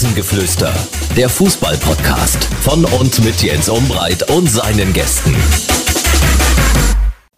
Rasengeflüster, der Fußball-Podcast von und mit Jens Umbreit und seinen Gästen.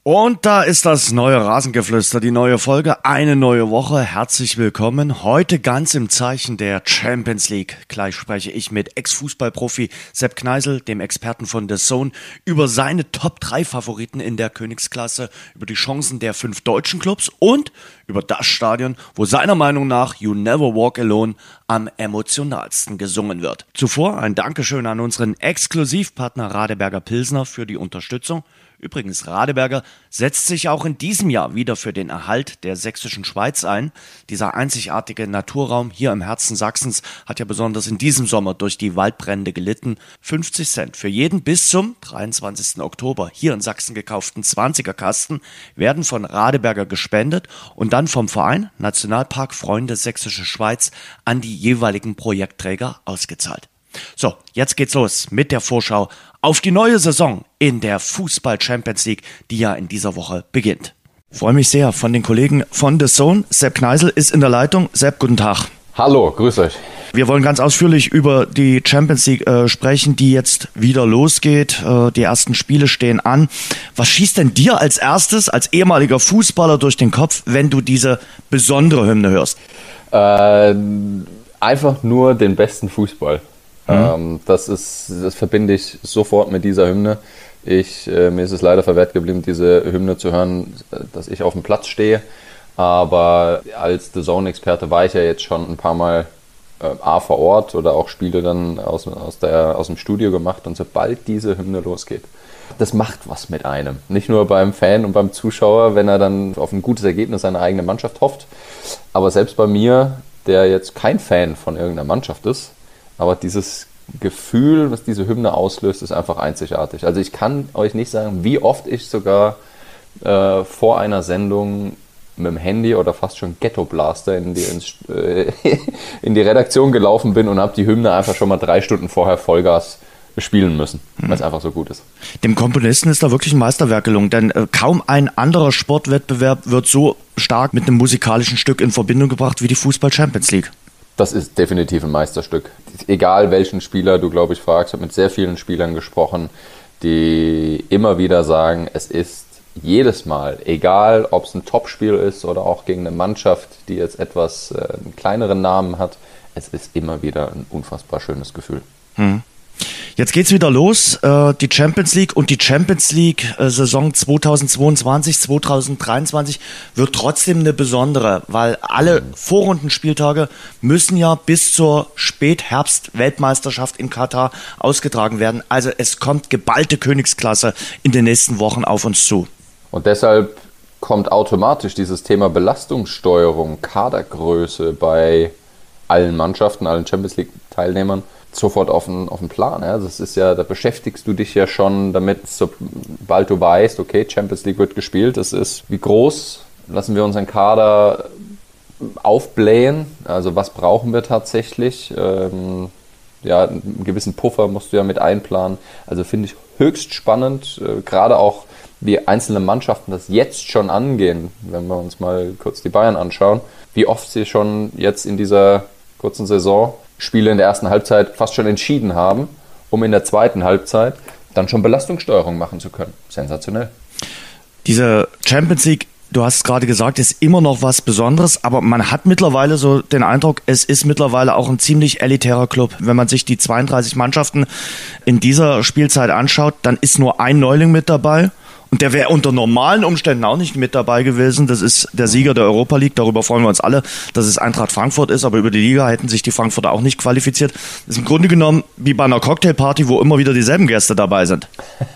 Und da ist das neue Rasengeflüster, die neue Folge, eine neue Woche. Herzlich willkommen. Heute ganz im Zeichen der Champions League. Gleich spreche ich mit Ex-Fußballprofi Sepp Kneisel, dem Experten von The Zone, über seine Top 3 Favoriten in der Königsklasse, über die Chancen der fünf deutschen Clubs und über das Stadion, wo seiner Meinung nach You Never Walk Alone am emotionalsten gesungen wird. Zuvor ein Dankeschön an unseren Exklusivpartner Radeberger Pilsner für die Unterstützung. Übrigens, Radeberger setzt sich auch in diesem Jahr wieder für den Erhalt der sächsischen Schweiz ein. Dieser einzigartige Naturraum hier im Herzen Sachsens hat ja besonders in diesem Sommer durch die Waldbrände gelitten. 50 Cent für jeden bis zum 23. Oktober hier in Sachsen gekauften 20er Kasten werden von Radeberger gespendet und dann vom Verein Nationalpark Freunde Sächsische Schweiz an die jeweiligen Projektträger ausgezahlt. So, jetzt geht's los mit der Vorschau auf die neue Saison in der Fußball Champions League, die ja in dieser Woche beginnt. Freue mich sehr von den Kollegen von The Zone. Sepp Kneisel ist in der Leitung. Sepp, guten Tag. Hallo, grüß euch. Wir wollen ganz ausführlich über die Champions League äh, sprechen, die jetzt wieder losgeht. Äh, die ersten Spiele stehen an. Was schießt denn dir als erstes, als ehemaliger Fußballer durch den Kopf, wenn du diese besondere Hymne hörst? Äh, einfach nur den besten Fußball. Mhm. Das, ist, das verbinde ich sofort mit dieser Hymne. Ich, äh, mir ist es leider verwehrt geblieben, diese Hymne zu hören, dass ich auf dem Platz stehe. Aber als The Zone-Experte war ich ja jetzt schon ein paar Mal äh, A vor Ort oder auch Spiele dann aus, aus, der, aus dem Studio gemacht. Und sobald diese Hymne losgeht, das macht was mit einem. Nicht nur beim Fan und beim Zuschauer, wenn er dann auf ein gutes Ergebnis seiner eigenen Mannschaft hofft, aber selbst bei mir, der jetzt kein Fan von irgendeiner Mannschaft ist, aber dieses Gefühl, was diese Hymne auslöst, ist einfach einzigartig. Also ich kann euch nicht sagen, wie oft ich sogar äh, vor einer Sendung mit dem Handy oder fast schon Ghetto Blaster in die, ins, äh, in die Redaktion gelaufen bin und habe die Hymne einfach schon mal drei Stunden vorher Vollgas spielen müssen, mhm. weil es einfach so gut ist. Dem Komponisten ist da wirklich ein Meisterwerk gelungen, denn äh, kaum ein anderer Sportwettbewerb wird so stark mit einem musikalischen Stück in Verbindung gebracht wie die Fußball Champions League. Das ist definitiv ein Meisterstück. Egal welchen Spieler du, glaube ich, fragst, ich habe mit sehr vielen Spielern gesprochen, die immer wieder sagen, es ist jedes Mal, egal ob es ein Topspiel ist oder auch gegen eine Mannschaft, die jetzt etwas äh, einen kleineren Namen hat, es ist immer wieder ein unfassbar schönes Gefühl. Hm. Jetzt geht's wieder los, äh, die Champions League und die Champions League äh, Saison 2022, 2023 wird trotzdem eine besondere, weil alle Vorrundenspieltage müssen ja bis zur Spätherbst-Weltmeisterschaft in Katar ausgetragen werden. Also es kommt geballte Königsklasse in den nächsten Wochen auf uns zu. Und deshalb kommt automatisch dieses Thema Belastungssteuerung, Kadergröße bei allen Mannschaften, allen Champions League Teilnehmern sofort auf den, auf den Plan. Ja. Das ist ja, da beschäftigst du dich ja schon damit, sobald du weißt, okay, Champions League wird gespielt, das ist wie groß, lassen wir unseren Kader aufblähen, also was brauchen wir tatsächlich. Ähm, ja, einen gewissen Puffer musst du ja mit einplanen. Also finde ich höchst spannend, äh, gerade auch wie einzelne Mannschaften das jetzt schon angehen, wenn wir uns mal kurz die Bayern anschauen, wie oft sie schon jetzt in dieser kurzen Saison Spiele in der ersten Halbzeit fast schon entschieden haben, um in der zweiten Halbzeit dann schon Belastungssteuerung machen zu können. Sensationell. Diese Champions League du hast es gerade gesagt, ist immer noch was Besonderes, aber man hat mittlerweile so den Eindruck, es ist mittlerweile auch ein ziemlich elitärer Club. Wenn man sich die 32 Mannschaften in dieser Spielzeit anschaut, dann ist nur ein Neuling mit dabei und der wäre unter normalen Umständen auch nicht mit dabei gewesen. Das ist der Sieger der Europa League. Darüber freuen wir uns alle, dass es Eintracht Frankfurt ist. Aber über die Liga hätten sich die Frankfurter auch nicht qualifiziert. Das ist im Grunde genommen wie bei einer Cocktailparty, wo immer wieder dieselben Gäste dabei sind.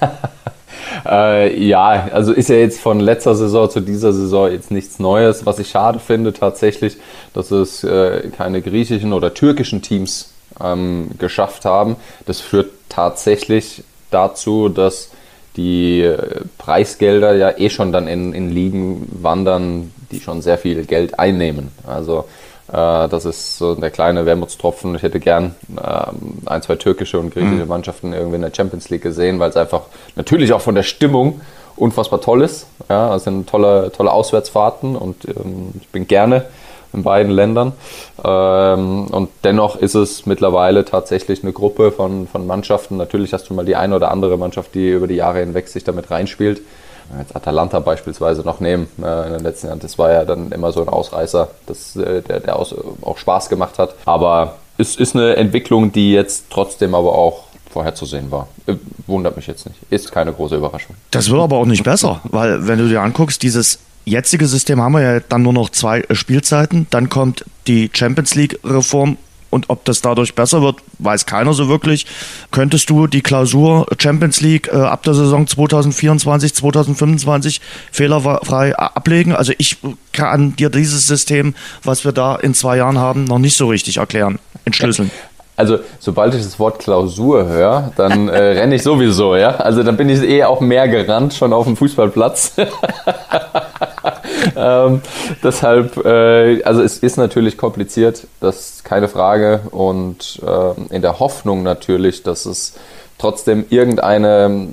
äh, ja, also ist ja jetzt von letzter Saison zu dieser Saison jetzt nichts Neues. Was ich schade finde tatsächlich, dass es äh, keine griechischen oder türkischen Teams ähm, geschafft haben. Das führt tatsächlich dazu, dass die äh, Preisgelder ja eh schon dann in, in Ligen wandern, die schon sehr viel Geld einnehmen. Also äh, das ist so der kleine Wermutstropfen. Ich hätte gern äh, ein, zwei türkische und griechische mhm. Mannschaften irgendwie in der Champions League gesehen, weil es einfach natürlich auch von der Stimmung unfassbar toll ist. Ja, es sind tolle, tolle Auswärtsfahrten und ähm, ich bin gerne in beiden Ländern. Ähm, und dennoch ist es mittlerweile tatsächlich eine Gruppe von, von Mannschaften. Natürlich hast du mal die eine oder andere Mannschaft, die über die Jahre hinweg sich damit reinspielt. Jetzt Atalanta beispielsweise noch nehmen äh, in den letzten Jahren. Das war ja dann immer so ein Ausreißer, das, äh, der, der aus, auch Spaß gemacht hat. Aber es ist eine Entwicklung, die jetzt trotzdem aber auch vorherzusehen war. Äh, wundert mich jetzt nicht. Ist keine große Überraschung. Das wird aber auch nicht besser, weil wenn du dir anguckst, dieses jetzige System haben wir ja dann nur noch zwei Spielzeiten. Dann kommt die Champions League-Reform und ob das dadurch besser wird, weiß keiner so wirklich. Könntest du die Klausur Champions League äh, ab der Saison 2024, 2025 fehlerfrei ablegen? Also ich kann dir dieses System, was wir da in zwei Jahren haben, noch nicht so richtig erklären, entschlüsseln. Also, sobald ich das Wort Klausur höre, dann äh, renne ich sowieso, ja. Also, dann bin ich eh auch mehr gerannt schon auf dem Fußballplatz. ähm, deshalb, äh, also es ist natürlich kompliziert, das ist keine Frage. Und äh, in der Hoffnung natürlich, dass es trotzdem irgendeine,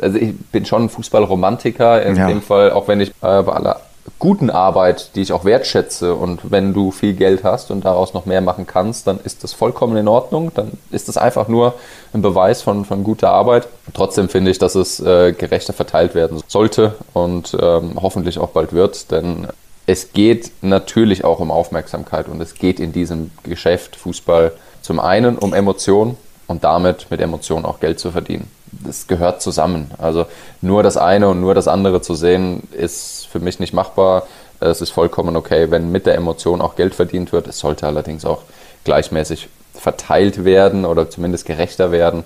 also ich bin schon ein Fußballromantiker in ja. dem Fall, auch wenn ich äh, bei aller guten Arbeit, die ich auch wertschätze und wenn du viel Geld hast und daraus noch mehr machen kannst, dann ist das vollkommen in Ordnung. Dann ist das einfach nur ein Beweis von, von guter Arbeit. Trotzdem finde ich, dass es äh, gerechter verteilt werden sollte und ähm, hoffentlich auch bald wird, denn es geht natürlich auch um Aufmerksamkeit und es geht in diesem Geschäft Fußball zum einen um Emotionen und damit mit Emotionen auch Geld zu verdienen das gehört zusammen. Also nur das eine und nur das andere zu sehen, ist für mich nicht machbar. Es ist vollkommen okay, wenn mit der Emotion auch Geld verdient wird. Es sollte allerdings auch gleichmäßig verteilt werden oder zumindest gerechter werden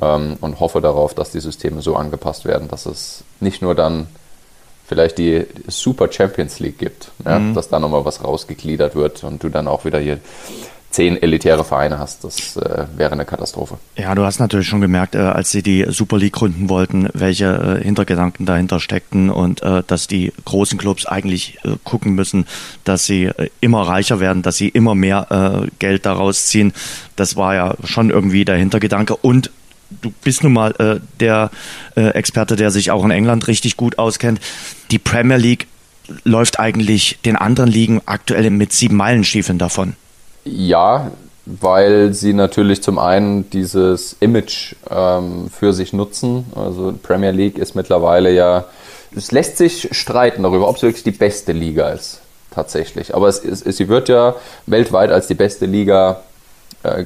ähm, und hoffe darauf, dass die Systeme so angepasst werden, dass es nicht nur dann vielleicht die Super Champions League gibt, ja, mhm. dass da nochmal was rausgegliedert wird und du dann auch wieder hier zehn elitäre Vereine hast. Das äh, wäre eine Katastrophe. Ja, du hast natürlich schon gemerkt, äh, als sie die Super League gründen wollten, welche äh, Hintergedanken dahinter steckten und äh, dass die großen Clubs eigentlich äh, gucken müssen, dass sie äh, immer reicher werden, dass sie immer mehr Geld daraus ziehen. Das war ja schon irgendwie der Hintergedanke und du bist nun mal äh, der äh, Experte, der sich auch in England richtig gut auskennt. Die Premier League läuft eigentlich den anderen Ligen aktuell mit sieben Meilenstiefeln davon. Ja, weil sie natürlich zum einen dieses Image ähm, für sich nutzen. Also Premier League ist mittlerweile ja, es lässt sich streiten darüber, ob es wirklich die beste Liga ist, tatsächlich. Aber es, es, sie wird ja weltweit als die beste Liga äh,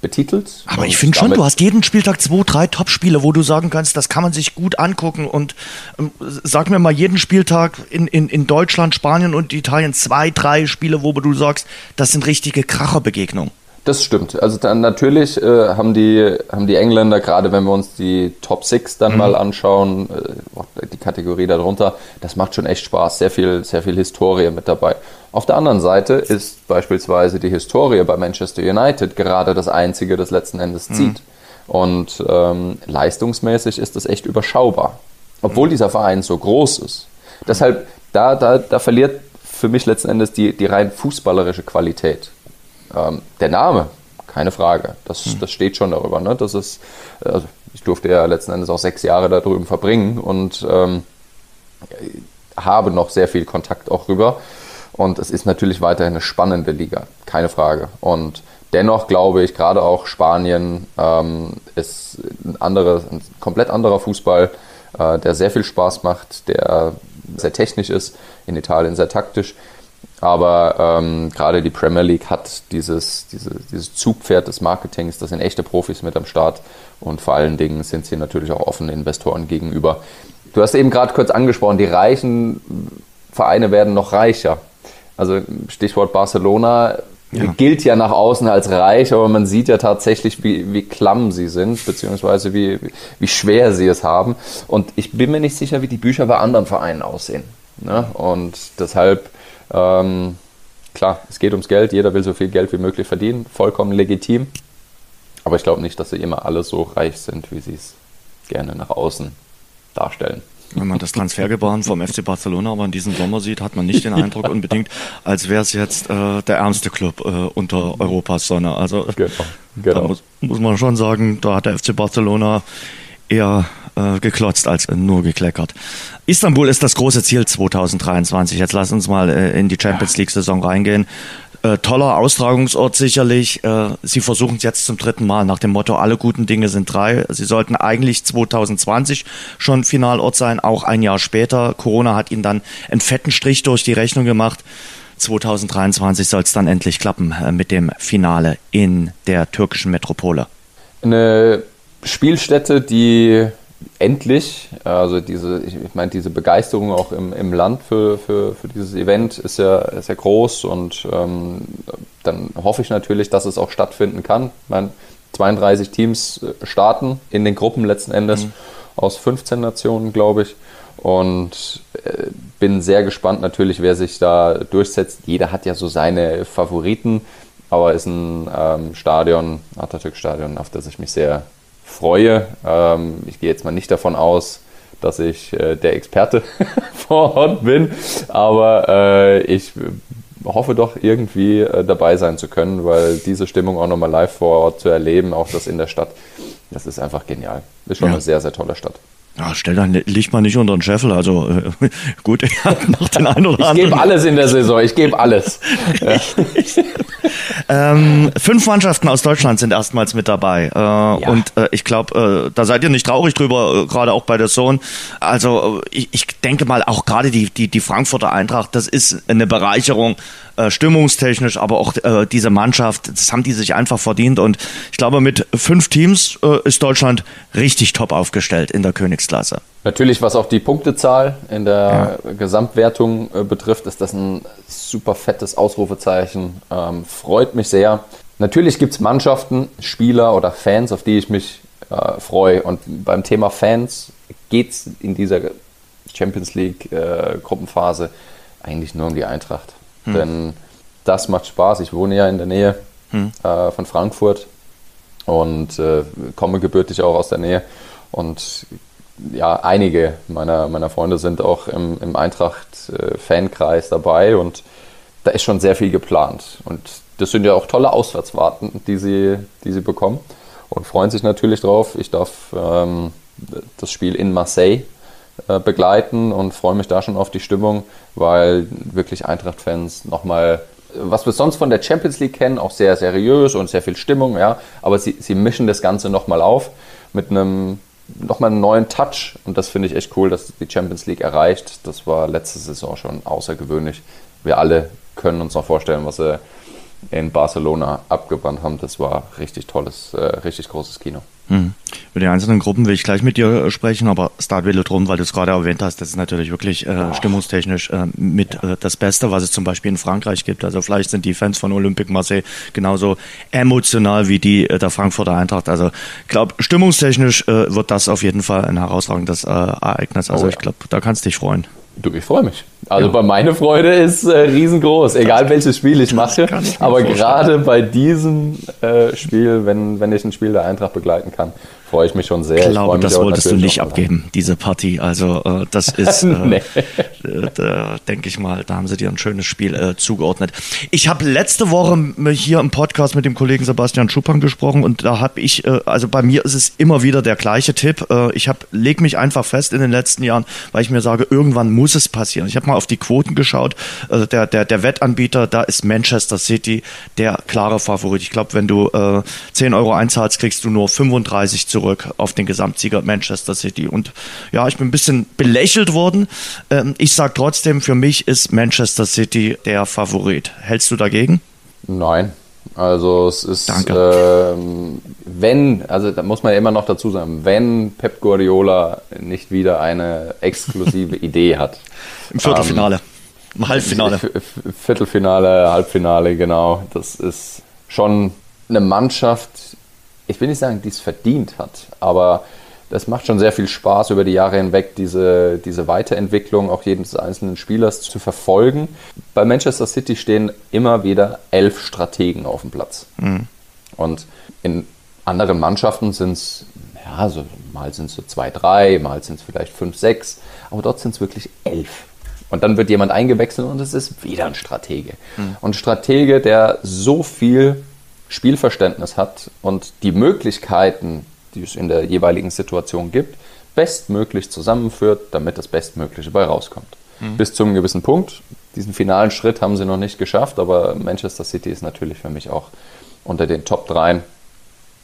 betitelt. Aber ich finde schon, du hast jeden Spieltag zwei, drei Top-Spiele, wo du sagen kannst, das kann man sich gut angucken. Und ähm, sag mir mal jeden Spieltag in, in, in Deutschland, Spanien und Italien zwei, drei Spiele, wo du sagst, das sind richtige Kracherbegegnungen. Das stimmt. Also dann natürlich äh, haben, die, haben die Engländer, gerade wenn wir uns die Top Six dann mhm. mal anschauen, äh, die Kategorie darunter, das macht schon echt Spaß. Sehr viel, sehr viel Historie mit dabei. Auf der anderen Seite ist beispielsweise die Historie bei Manchester United gerade das Einzige, das letzten Endes mhm. zieht. Mhm. Und ähm, leistungsmäßig ist das echt überschaubar. Obwohl mhm. dieser Verein so groß ist. Deshalb, da, da, da verliert für mich letzten Endes die, die rein fußballerische Qualität. Ähm, der Name, keine Frage, das, hm. das steht schon darüber. Ne? Das ist, also ich durfte ja letzten Endes auch sechs Jahre da drüben verbringen und ähm, habe noch sehr viel Kontakt auch rüber. Und es ist natürlich weiterhin eine spannende Liga, keine Frage. Und dennoch glaube ich, gerade auch Spanien ähm, ist ein, andere, ein komplett anderer Fußball, äh, der sehr viel Spaß macht, der sehr technisch ist, in Italien sehr taktisch. Aber ähm, gerade die Premier League hat dieses, diese, dieses Zugpferd des Marketings, das sind echte Profis mit am Start und vor allen Dingen sind sie natürlich auch offene Investoren gegenüber. Du hast eben gerade kurz angesprochen, die reichen Vereine werden noch reicher. Also Stichwort Barcelona ja. gilt ja nach außen als reich, aber man sieht ja tatsächlich, wie, wie klamm sie sind, beziehungsweise wie, wie schwer sie es haben. Und ich bin mir nicht sicher, wie die Bücher bei anderen Vereinen aussehen. Ne? Und deshalb ähm, klar, es geht ums Geld, jeder will so viel Geld wie möglich verdienen, vollkommen legitim. Aber ich glaube nicht, dass sie immer alle so reich sind, wie sie es gerne nach außen darstellen. Wenn man das Transfergebaren vom FC Barcelona aber in diesem Sommer sieht, hat man nicht den Eindruck unbedingt, als wäre es jetzt äh, der ärmste Club äh, unter Europas Sonne. Also genau, genau. da muss, muss, man schon sagen, da hat der FC Barcelona eher äh, geklotzt als nur gekleckert. Istanbul ist das große Ziel 2023. Jetzt lass uns mal äh, in die Champions League-Saison reingehen. Äh, toller Austragungsort sicherlich. Äh, Sie versuchen es jetzt zum dritten Mal nach dem Motto, alle guten Dinge sind drei. Sie sollten eigentlich 2020 schon Finalort sein, auch ein Jahr später. Corona hat Ihnen dann einen fetten Strich durch die Rechnung gemacht. 2023 soll es dann endlich klappen äh, mit dem Finale in der türkischen Metropole. Eine Spielstätte, die endlich, also diese, ich meine, diese Begeisterung auch im, im Land für, für, für dieses Event ist ja, ist ja groß und ähm, dann hoffe ich natürlich, dass es auch stattfinden kann. Ich meine, 32 Teams äh, starten in den Gruppen letzten Endes mhm. aus 15 Nationen, glaube ich. Und äh, bin sehr gespannt natürlich, wer sich da durchsetzt. Jeder hat ja so seine Favoriten, aber ist ein ähm, Stadion, Atatürk-Stadion, auf das ich mich sehr freue. Ähm, ich gehe jetzt mal nicht davon aus, dass ich äh, der Experte vor Ort bin, aber äh, ich hoffe doch irgendwie äh, dabei sein zu können, weil diese Stimmung auch nochmal live vor Ort zu erleben, auch das in der Stadt, das ist einfach genial. Ist schon ja. eine sehr, sehr tolle Stadt. Ja, stell dein Licht mal nicht unter den Scheffel. Also äh, gut, ich habe noch den einen oder anderen. Ich gebe alles in der Saison, ich gebe alles. Ähm, fünf Mannschaften aus Deutschland sind erstmals mit dabei. Äh, ja. Und äh, ich glaube, äh, da seid ihr nicht traurig drüber, äh, gerade auch bei der Sohn. Also ich, ich denke mal, auch gerade die, die, die Frankfurter Eintracht, das ist eine Bereicherung äh, stimmungstechnisch, aber auch äh, diese Mannschaft, das haben die sich einfach verdient. Und ich glaube, mit fünf Teams äh, ist Deutschland richtig top aufgestellt in der Königsklasse. Natürlich, was auch die Punktezahl in der ja. Gesamtwertung äh, betrifft, ist das ein super fettes Ausrufezeichen. Ähm, freut mich sehr. Natürlich gibt es Mannschaften, Spieler oder Fans, auf die ich mich äh, freue. Und beim Thema Fans geht es in dieser Champions League äh, Gruppenphase eigentlich nur um die Eintracht. Hm. Denn das macht Spaß. Ich wohne ja in der Nähe hm. äh, von Frankfurt und äh, komme gebürtig auch aus der Nähe. Und ja, einige meiner, meiner Freunde sind auch im, im Eintracht-Fankreis dabei und da ist schon sehr viel geplant. Und das sind ja auch tolle Auswärtsfahrten, die sie, die sie bekommen und freuen sich natürlich drauf. Ich darf ähm, das Spiel in Marseille äh, begleiten und freue mich da schon auf die Stimmung, weil wirklich Eintracht-Fans nochmal, was wir sonst von der Champions League kennen, auch sehr seriös und sehr viel Stimmung, ja, aber sie, sie mischen das Ganze nochmal auf mit einem nochmal einen neuen Touch und das finde ich echt cool, dass die Champions League erreicht. Das war letzte Saison schon außergewöhnlich. Wir alle können uns noch vorstellen, was sie in Barcelona abgewandt haben. Das war richtig tolles, äh, richtig großes Kino. Hm. Über die einzelnen Gruppen will ich gleich mit dir äh, sprechen, aber Start Velodrom, weil du es gerade erwähnt hast, das ist natürlich wirklich äh, stimmungstechnisch äh, mit äh, das Beste, was es zum Beispiel in Frankreich gibt. Also vielleicht sind die Fans von Olympique Marseille genauso emotional wie die äh, der Frankfurter Eintracht. Also ich glaube, stimmungstechnisch äh, wird das auf jeden Fall ein herausragendes Ereignis. Also oh, ja. ich glaube, da kannst du dich freuen. Du, ich freue mich. Also ja. bei meine Freude ist äh, riesengroß, egal das, welches Spiel ich mache. Aber gerade bei diesem äh, Spiel, wenn, wenn ich ein Spiel der Eintracht begleiten kann, freue ich mich schon sehr. Ich glaube, ich das wolltest du nicht abgeben, diese Partie. Also äh, das ist, äh, nee. äh, denke ich mal, da haben sie dir ein schönes Spiel äh, zugeordnet. Ich habe letzte Woche hier im Podcast mit dem Kollegen Sebastian Schuppan gesprochen und da habe ich, äh, also bei mir ist es immer wieder der gleiche Tipp. Äh, ich habe leg mich einfach fest in den letzten Jahren, weil ich mir sage, irgendwann muss es passieren. Ich habe mal auf die Quoten geschaut. Also der, der, der Wettanbieter, da ist Manchester City der klare Favorit. Ich glaube, wenn du äh, 10 Euro einzahlst, kriegst du nur 35 zu zurück auf den Gesamtsieger Manchester City. Und ja, ich bin ein bisschen belächelt worden. Ähm, ich sage trotzdem, für mich ist Manchester City der Favorit. Hältst du dagegen? Nein. Also es ist, ähm, wenn, also da muss man ja immer noch dazu sagen, wenn Pep Guardiola nicht wieder eine exklusive Idee hat. Im Viertelfinale, ähm, im Halbfinale. Viertelfinale, Halbfinale, genau. Das ist schon eine Mannschaft, ich will nicht sagen, die es verdient hat, aber das macht schon sehr viel Spaß über die Jahre hinweg, diese, diese Weiterentwicklung auch jedes einzelnen Spielers zu verfolgen. Bei Manchester City stehen immer wieder elf Strategen auf dem Platz. Mhm. Und in anderen Mannschaften sind es, ja, so, mal sind es so zwei, drei, mal sind es vielleicht fünf, sechs, aber dort sind es wirklich elf. Und dann wird jemand eingewechselt und es ist wieder ein Stratege. Mhm. Und Stratege, der so viel Spielverständnis hat und die Möglichkeiten, die es in der jeweiligen Situation gibt, bestmöglich zusammenführt, damit das Bestmögliche bei rauskommt. Mhm. Bis zu einem gewissen Punkt. Diesen finalen Schritt haben sie noch nicht geschafft, aber Manchester City ist natürlich für mich auch unter den Top 3.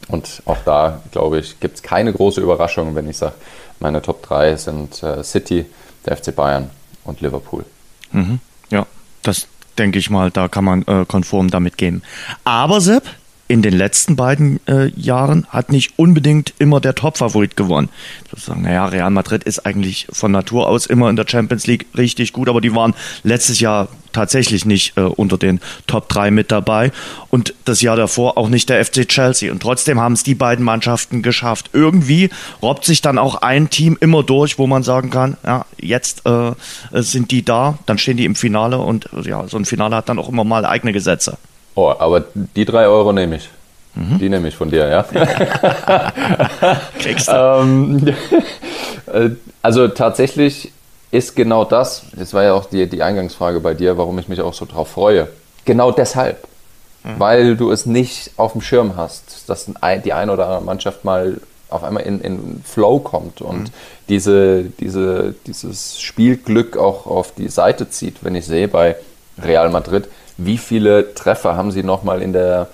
Und auch da, glaube ich, gibt es keine große Überraschung, wenn ich sage, meine Top 3 sind äh, City, der FC Bayern und Liverpool. Mhm. Ja, das denke ich mal, da kann man äh, konform damit gehen. Aber Sepp, in den letzten beiden äh, Jahren hat nicht unbedingt immer der Top-Favorit gewonnen. Sozusagen, naja, Real Madrid ist eigentlich von Natur aus immer in der Champions League richtig gut, aber die waren letztes Jahr tatsächlich nicht äh, unter den Top 3 mit dabei und das Jahr davor auch nicht der FC Chelsea. Und trotzdem haben es die beiden Mannschaften geschafft. Irgendwie robbt sich dann auch ein Team immer durch, wo man sagen kann, ja, jetzt äh, sind die da, dann stehen die im Finale und ja, so ein Finale hat dann auch immer mal eigene Gesetze. Oh, aber die drei Euro nehme ich. Mhm. Die nehme ich von dir, ja. Kriegst du. ähm, äh, also tatsächlich ist genau das, das war ja auch die, die Eingangsfrage bei dir, warum ich mich auch so drauf freue. Genau deshalb. Mhm. Weil du es nicht auf dem Schirm hast, dass die eine oder andere Mannschaft mal auf einmal in, in Flow kommt und mhm. diese, diese, dieses Spielglück auch auf die Seite zieht. Wenn ich sehe bei Real Madrid, wie viele Treffer haben sie nochmal in der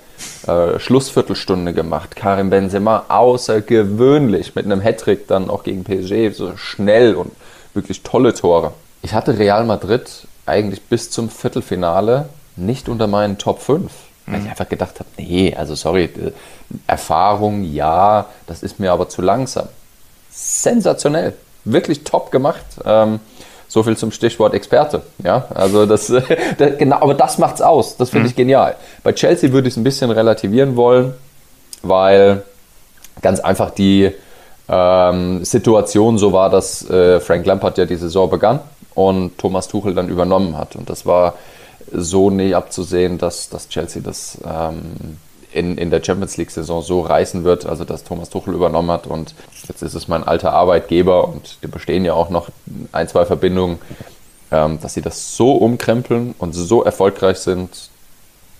äh, Schlussviertelstunde gemacht? Karim Benzema außergewöhnlich mit einem Hattrick dann auch gegen PSG, so schnell und wirklich tolle Tore. Ich hatte Real Madrid eigentlich bis zum Viertelfinale nicht unter meinen Top 5. Weil ich mhm. einfach gedacht habe, nee, also sorry, äh, Erfahrung, ja, das ist mir aber zu langsam. Sensationell, wirklich top gemacht. Ähm, so viel zum Stichwort Experte. Ja, also das, das genau, aber das macht's aus. Das finde mhm. ich genial. Bei Chelsea würde ich es ein bisschen relativieren wollen, weil ganz einfach die ähm, Situation so war, dass äh, Frank Lampard ja die Saison begann und Thomas Tuchel dann übernommen hat. Und das war so nie abzusehen, dass, dass Chelsea das ähm, in, in der Champions League-Saison so reißen wird, also dass Thomas Tuchel übernommen hat und jetzt ist es mein alter Arbeitgeber und die bestehen ja auch noch ein, zwei Verbindungen, ähm, dass sie das so umkrempeln und so erfolgreich sind,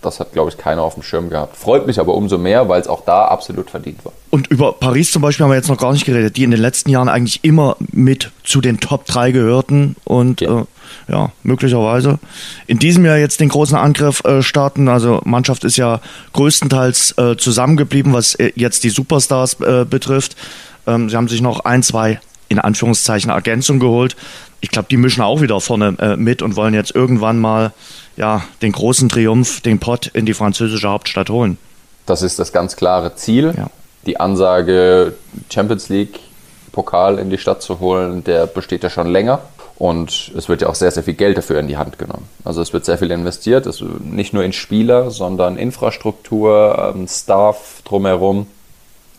das hat, glaube ich, keiner auf dem Schirm gehabt. Freut mich aber umso mehr, weil es auch da absolut verdient war. Und über Paris zum Beispiel haben wir jetzt noch gar nicht geredet, die in den letzten Jahren eigentlich immer mit zu den Top 3 gehörten und ja, äh, ja möglicherweise in diesem Jahr jetzt den großen Angriff äh, starten. Also Mannschaft ist ja größtenteils äh, zusammengeblieben, was äh, jetzt die Superstars äh, betrifft. Ähm, sie haben sich noch ein, zwei in Anführungszeichen Ergänzung geholt. Ich glaube, die mischen auch wieder vorne äh, mit und wollen jetzt irgendwann mal ja, den großen Triumph, den Pott in die französische Hauptstadt holen. Das ist das ganz klare Ziel. Ja. Die Ansage, Champions League Pokal in die Stadt zu holen, der besteht ja schon länger. Und es wird ja auch sehr, sehr viel Geld dafür in die Hand genommen. Also es wird sehr viel investiert, es, nicht nur in Spieler, sondern Infrastruktur, ähm, Staff drumherum.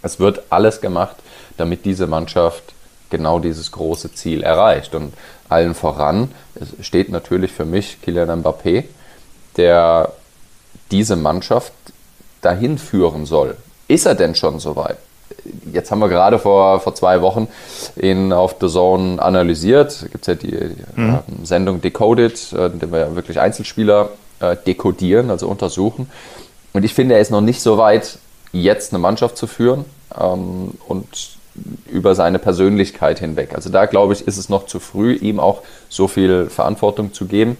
Es wird alles gemacht, damit diese Mannschaft genau dieses große Ziel erreicht. Und allen voran steht natürlich für mich Kylian Mbappé, der diese Mannschaft dahin führen soll. Ist er denn schon soweit? Jetzt haben wir gerade vor, vor zwei Wochen ihn auf The Zone analysiert. Da gibt es ja die, die mhm. äh, Sendung Decoded, äh, in der wir ja wirklich Einzelspieler äh, dekodieren, also untersuchen. Und ich finde, er ist noch nicht so weit, jetzt eine Mannschaft zu führen. Ähm, und über seine Persönlichkeit hinweg. Also da glaube ich, ist es noch zu früh, ihm auch so viel Verantwortung zu geben.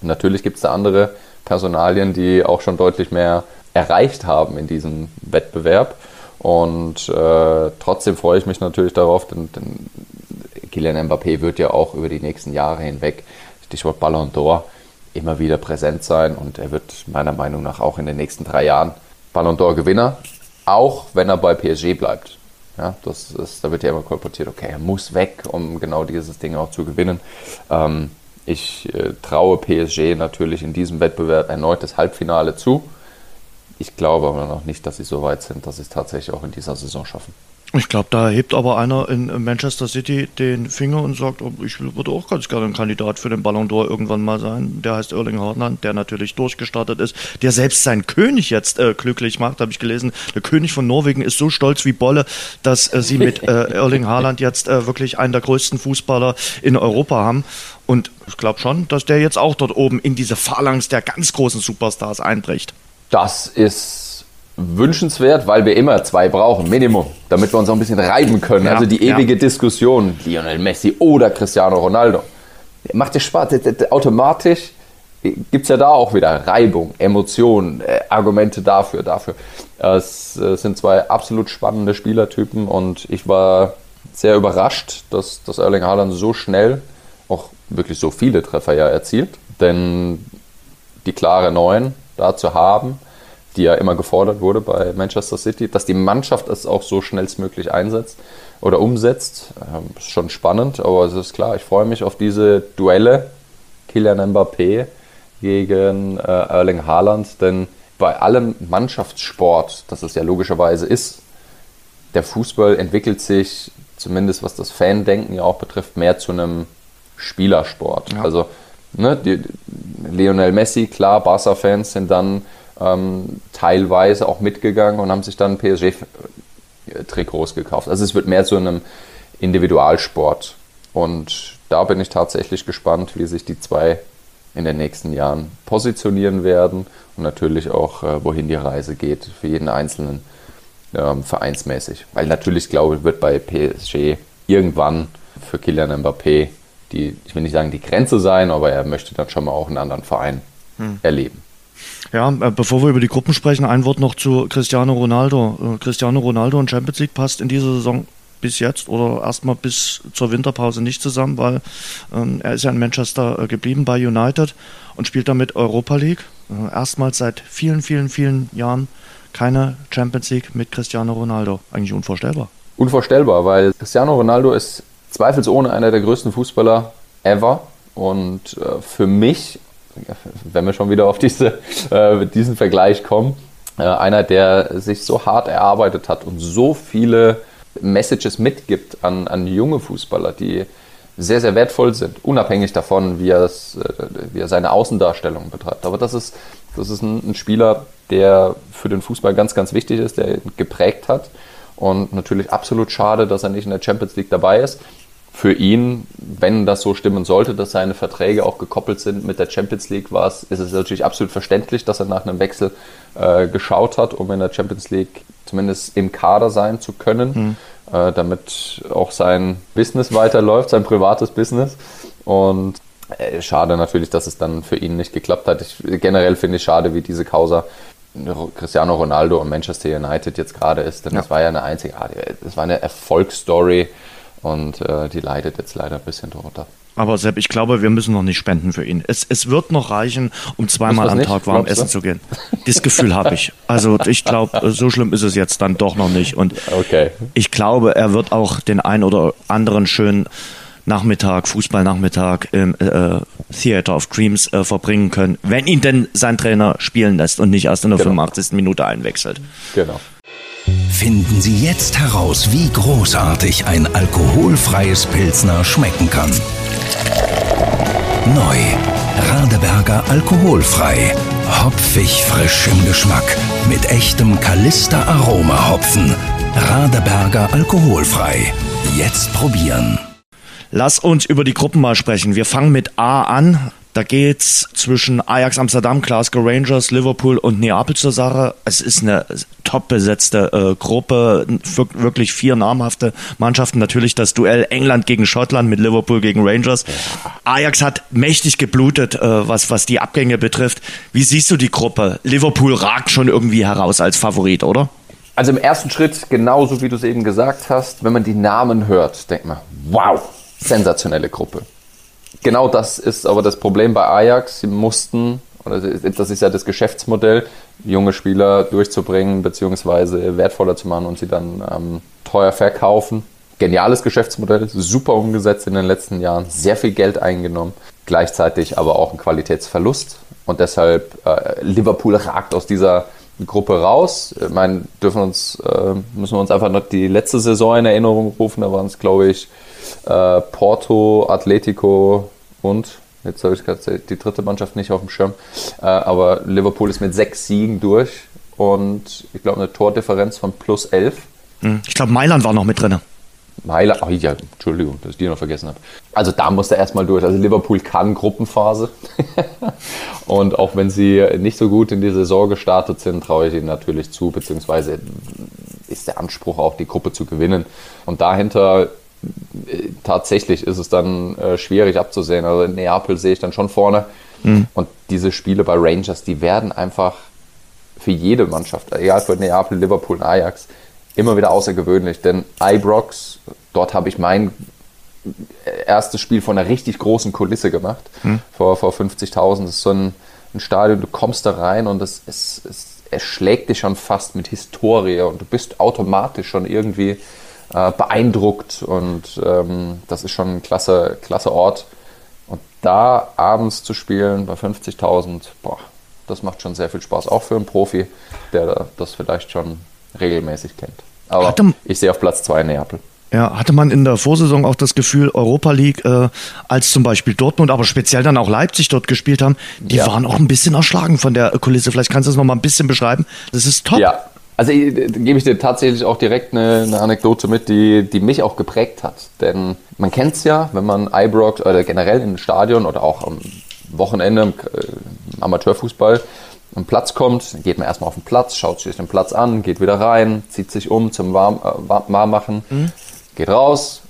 Und natürlich gibt es da andere Personalien, die auch schon deutlich mehr erreicht haben in diesem Wettbewerb. Und äh, trotzdem freue ich mich natürlich darauf, denn, denn Kylian Mbappé wird ja auch über die nächsten Jahre hinweg, Stichwort Ballon d'Or, immer wieder präsent sein und er wird meiner Meinung nach auch in den nächsten drei Jahren Ballon d'Or Gewinner, auch wenn er bei PSG bleibt. Ja, das ist, da wird ja immer kolportiert, okay, er muss weg, um genau dieses Ding auch zu gewinnen. Ähm, ich äh, traue PSG natürlich in diesem Wettbewerb erneut das Halbfinale zu. Ich glaube aber noch nicht, dass sie so weit sind, dass sie es tatsächlich auch in dieser Saison schaffen. Ich glaube, da hebt aber einer in Manchester City den Finger und sagt, oh, ich würde auch ganz gerne ein Kandidat für den Ballon d'Or irgendwann mal sein. Der heißt Erling Haaland, der natürlich durchgestartet ist, der selbst seinen König jetzt äh, glücklich macht, habe ich gelesen. Der König von Norwegen ist so stolz wie Bolle, dass äh, sie mit äh, Erling Haaland jetzt äh, wirklich einen der größten Fußballer in Europa haben. Und ich glaube schon, dass der jetzt auch dort oben in diese Phalanx der ganz großen Superstars einbricht. Das ist wünschenswert, weil wir immer zwei brauchen, Minimum, damit wir uns auch ein bisschen reiben können. Ja, also die ewige ja. Diskussion, Lionel Messi oder Cristiano Ronaldo. Macht dir Spaß, automatisch gibt es ja da auch wieder Reibung, Emotionen, äh, Argumente dafür, dafür. Es äh, sind zwei absolut spannende Spielertypen und ich war sehr überrascht, dass, dass Erling Haaland so schnell auch wirklich so viele Treffer ja erzielt. Denn die klare Neun da zu haben, die ja immer gefordert wurde bei Manchester City, dass die Mannschaft es auch so schnellstmöglich einsetzt oder umsetzt, ähm, ist schon spannend, aber es ist klar, ich freue mich auf diese Duelle. Kylian Mbappé gegen äh, Erling Haaland, denn bei allem Mannschaftssport, das es ja logischerweise ist, der Fußball entwickelt sich, zumindest was das Fandenken ja auch betrifft, mehr zu einem Spielersport. Ja. Also ne, die, Lionel Messi, klar, Barca-Fans sind dann ähm, teilweise auch mitgegangen und haben sich dann PSG-Trikots gekauft. Also es wird mehr zu einem Individualsport. Und da bin ich tatsächlich gespannt, wie sich die zwei in den nächsten Jahren positionieren werden und natürlich auch, äh, wohin die Reise geht für jeden Einzelnen ähm, vereinsmäßig. Weil natürlich, glaube ich, wird bei PSG irgendwann für Kylian Mbappé die, ich will nicht sagen die Grenze sein, aber er möchte dann schon mal auch einen anderen Verein hm. erleben. Ja, äh, bevor wir über die Gruppen sprechen, ein Wort noch zu Cristiano Ronaldo. Äh, Cristiano Ronaldo und Champions League passt in dieser Saison bis jetzt oder erstmal bis zur Winterpause nicht zusammen, weil ähm, er ist ja in Manchester äh, geblieben bei United und spielt damit Europa League. Erstmals seit vielen, vielen, vielen Jahren keine Champions League mit Cristiano Ronaldo. Eigentlich unvorstellbar. Unvorstellbar, weil Cristiano Ronaldo ist zweifelsohne einer der größten Fußballer ever und äh, für mich wenn wir schon wieder auf diese, äh, diesen Vergleich kommen, äh, einer, der sich so hart erarbeitet hat und so viele Messages mitgibt an, an junge Fußballer, die sehr, sehr wertvoll sind, unabhängig davon, wie, äh, wie er seine Außendarstellung betreibt. Aber das ist, das ist ein, ein Spieler, der für den Fußball ganz, ganz wichtig ist, der ihn geprägt hat. Und natürlich absolut schade, dass er nicht in der Champions League dabei ist für ihn, wenn das so stimmen sollte, dass seine Verträge auch gekoppelt sind mit der Champions League, war es, ist es natürlich absolut verständlich, dass er nach einem Wechsel äh, geschaut hat, um in der Champions League zumindest im Kader sein zu können, mhm. äh, damit auch sein Business weiterläuft, sein privates Business. Und äh, schade natürlich, dass es dann für ihn nicht geklappt hat. Ich, generell finde ich schade, wie diese Causa Cristiano Ronaldo und Manchester United jetzt gerade ist, denn ja. das war ja eine einzigartige, das war eine Erfolgsstory und äh, die leidet jetzt leider ein bisschen drunter. Aber Sepp, ich glaube, wir müssen noch nicht spenden für ihn. Es, es wird noch reichen, um zweimal am? Tag warm essen zu gehen. Das Gefühl habe ich. Also ich glaube, so schlimm ist es jetzt dann doch noch nicht. Und okay. ich glaube, er wird auch den ein oder anderen schönen Nachmittag, Fußballnachmittag im äh, Theater of Dreams äh, verbringen können, wenn ihn denn sein Trainer spielen lässt und nicht erst in der genau. 85. Minute einwechselt. Genau. Finden Sie jetzt heraus, wie großartig ein alkoholfreies Pilsner schmecken kann. Neu. Radeberger alkoholfrei. Hopfig frisch im Geschmack. Mit echtem Kalister Aroma Hopfen. Radeberger alkoholfrei. Jetzt probieren. Lass uns über die Gruppen mal sprechen. Wir fangen mit A an. Da geht's zwischen Ajax Amsterdam, Glasgow Rangers, Liverpool und Neapel zur Sache. Es ist eine top besetzte äh, Gruppe, wirklich vier namhafte Mannschaften. Natürlich das Duell England gegen Schottland mit Liverpool gegen Rangers. Ajax hat mächtig geblutet, äh, was, was die Abgänge betrifft. Wie siehst du die Gruppe? Liverpool ragt schon irgendwie heraus als Favorit, oder? Also im ersten Schritt, genauso wie du es eben gesagt hast, wenn man die Namen hört, denkt man, wow, sensationelle Gruppe genau das ist aber das Problem bei Ajax. Sie mussten, oder das ist ja das Geschäftsmodell, junge Spieler durchzubringen bzw. wertvoller zu machen und sie dann ähm, teuer verkaufen. Geniales Geschäftsmodell, super umgesetzt in den letzten Jahren, sehr viel Geld eingenommen, gleichzeitig aber auch ein Qualitätsverlust. Und deshalb äh, Liverpool ragt aus dieser Gruppe raus. Ich meine, dürfen uns, äh, müssen wir uns einfach noch die letzte Saison in Erinnerung rufen. Da waren es, glaube ich, äh, Porto, Atletico und jetzt habe ich gerade die dritte Mannschaft nicht auf dem Schirm. Äh, aber Liverpool ist mit sechs Siegen durch und ich glaube eine Tordifferenz von plus elf. Hm, ich glaube, Mailand war noch mit drin. Mailand, ach ja, Entschuldigung, dass ich die noch vergessen habe. Also da muss er erstmal durch. Also Liverpool kann Gruppenphase. und auch wenn sie nicht so gut in die Saison gestartet sind, traue ich ihnen natürlich zu, beziehungsweise ist der Anspruch auch, die Gruppe zu gewinnen. Und dahinter tatsächlich ist es dann äh, schwierig abzusehen. Also in Neapel sehe ich dann schon vorne. Mhm. Und diese Spiele bei Rangers, die werden einfach für jede Mannschaft, egal für Neapel, Liverpool und Ajax, immer wieder außergewöhnlich. Denn Ibrox, dort habe ich mein erstes Spiel von einer richtig großen Kulisse gemacht, hm. vor, vor 50.000. Das ist so ein, ein, Stadion, du kommst da rein und es, es, es, es schlägt dich schon fast mit Historie und du bist automatisch schon irgendwie äh, beeindruckt und ähm, das ist schon ein klasse, klasse Ort. Und da abends zu spielen bei 50.000, boah, das macht schon sehr viel Spaß, auch für einen Profi, der das vielleicht schon regelmäßig kennt. Aber hatte, ich sehe auf Platz 2 Neapel. Ja, hatte man in der Vorsaison auch das Gefühl, Europa League, äh, als zum Beispiel Dortmund, aber speziell dann auch Leipzig dort gespielt haben, die ja. waren auch ein bisschen erschlagen von der Kulisse. Vielleicht kannst du das noch mal ein bisschen beschreiben. Das ist top. Ja, also äh, gebe ich dir tatsächlich auch direkt eine, eine, Anekdote mit, die, die mich auch geprägt hat. Denn man kennt es ja, wenn man Ibrox oder generell in ein Stadion oder auch am Wochenende im äh, Amateurfußball am Platz kommt, geht man erstmal auf den Platz, schaut sich den Platz an, geht wieder rein, zieht sich um zum Warm, äh, Warmmachen, mhm. geht raus.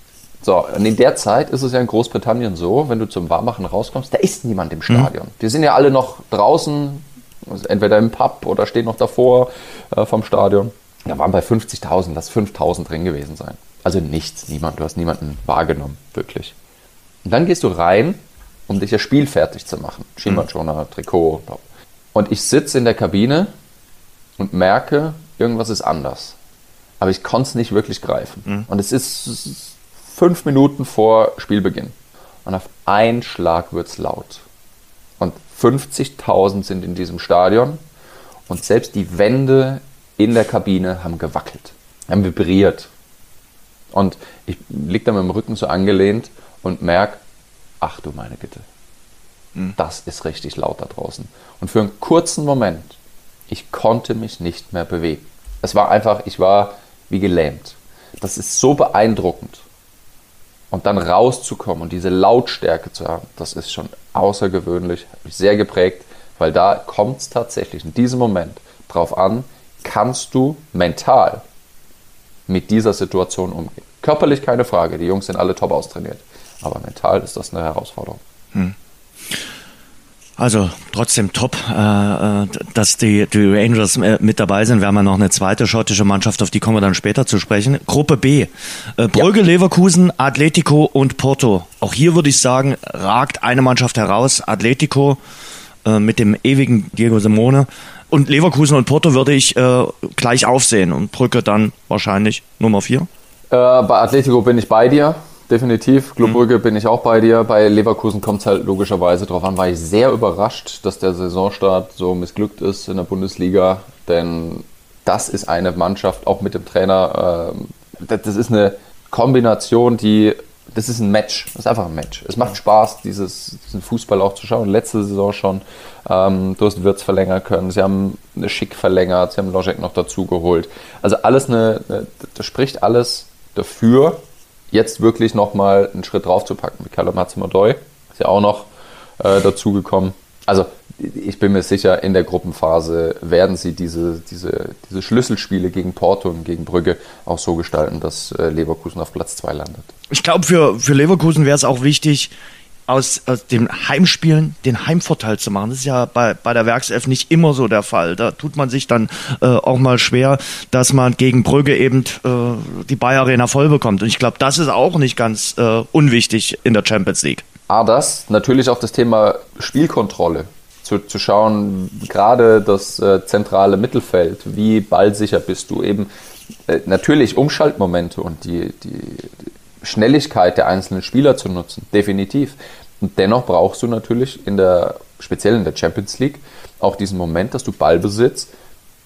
So, und in der Zeit ist es ja in Großbritannien so, wenn du zum Warmmachen rauskommst, da ist niemand im mhm. Stadion. Mhm. Die sind ja alle noch draußen, also entweder im Pub oder stehen noch davor äh, vom Stadion. Da waren bei 50.000, lass 5.000 drin gewesen sein. Also nichts, niemand, du hast niemanden wahrgenommen, wirklich. Und dann gehst du rein, um dich ja spielfertig zu machen. Schienbeinschoner. Trikot, und ich sitze in der Kabine und merke, irgendwas ist anders. Aber ich konnte es nicht wirklich greifen. Mhm. Und es ist fünf Minuten vor Spielbeginn. Und auf einen Schlag wird es laut. Und 50.000 sind in diesem Stadion. Und selbst die Wände in der Kabine haben gewackelt, haben vibriert. Und ich liege da mit dem Rücken so angelehnt und merke, ach du meine Güte, Mhm. Das ist richtig laut da draußen. Und für einen kurzen Moment, ich konnte mich nicht mehr bewegen. Es war einfach, ich war wie gelähmt. Das ist so beeindruckend. Und dann rauszukommen und diese Lautstärke zu haben, das ist schon außergewöhnlich, hat mich sehr geprägt, weil da kommt es tatsächlich in diesem Moment drauf an, kannst du mental mit dieser Situation umgehen. Körperlich keine Frage, die Jungs sind alle top austrainiert, aber mental ist das eine Herausforderung. Hm. Also trotzdem top, äh, äh, dass die, die Rangers äh, mit dabei sind. Wir haben ja noch eine zweite schottische Mannschaft, auf die kommen wir dann später zu sprechen. Gruppe B. Brügge, ja. Leverkusen, Atletico und Porto. Auch hier würde ich sagen, ragt eine Mannschaft heraus. Atletico mit dem ewigen Diego Simone. Und Leverkusen und Porto würde ich gleich aufsehen und Brügge dann wahrscheinlich Nummer vier. bei Atletico bin ich bei dir definitiv. Club Brügge mhm. bin ich auch bei dir. Bei Leverkusen kommt es halt logischerweise drauf an. War ich sehr überrascht, dass der Saisonstart so missglückt ist in der Bundesliga. Denn das ist eine Mannschaft, auch mit dem Trainer. Äh, das ist eine Kombination, die. Das ist ein Match. Das ist einfach ein Match. Es macht Spaß, dieses, diesen Fußball auch zu schauen. Letzte Saison schon. Ähm, du hast Wirtz verlängern können. Sie haben eine Schick verlängert. Sie haben Logic noch dazu geholt. Also alles eine, eine das spricht alles dafür, jetzt wirklich nochmal einen Schritt drauf zu packen. Mit Callum hudson ist ja auch noch äh, dazugekommen. Also ich bin mir sicher, in der Gruppenphase werden sie diese, diese, diese Schlüsselspiele gegen Porto und gegen Brügge auch so gestalten, dass äh, Leverkusen auf Platz 2 landet. Ich glaube, für, für Leverkusen wäre es auch wichtig, aus, aus den Heimspielen den Heimvorteil zu machen. Das ist ja bei, bei der Werkself nicht immer so der Fall. Da tut man sich dann äh, auch mal schwer, dass man gegen Brügge eben äh, die Bayer Arena voll bekommt. Und ich glaube, das ist auch nicht ganz äh, unwichtig in der Champions League. Ah, das. Natürlich auch das Thema Spielkontrolle. Zu, zu schauen, gerade das äh, zentrale Mittelfeld, wie ballsicher bist du eben. Äh, natürlich Umschaltmomente und die, die Schnelligkeit der einzelnen Spieler zu nutzen, definitiv. Und dennoch brauchst du natürlich in der, speziell in der Champions League, auch diesen Moment, dass du Ballbesitz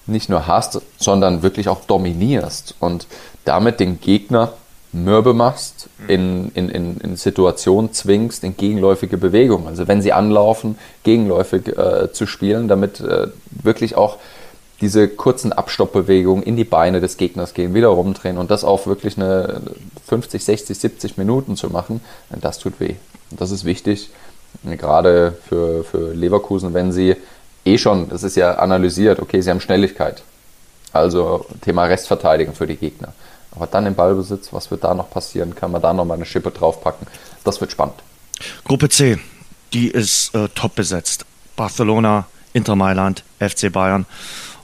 nicht nur hast, sondern wirklich auch dominierst und damit den Gegner mürbe machst, in, in, in, in Situationen zwingst, in gegenläufige Bewegungen. Also wenn sie anlaufen, gegenläufig äh, zu spielen, damit äh, wirklich auch diese kurzen Abstoppbewegungen in die Beine des Gegners gehen, wieder rumdrehen und das auf wirklich eine 50, 60, 70 Minuten zu machen, das tut weh. Und das ist wichtig, gerade für, für Leverkusen, wenn sie eh schon, das ist ja analysiert, okay, sie haben Schnelligkeit. Also Thema Restverteidigung für die Gegner. Aber dann im Ballbesitz, was wird da noch passieren? Kann man da noch mal eine Schippe draufpacken? Das wird spannend. Gruppe C, die ist äh, top besetzt. Barcelona, Inter Mailand, FC Bayern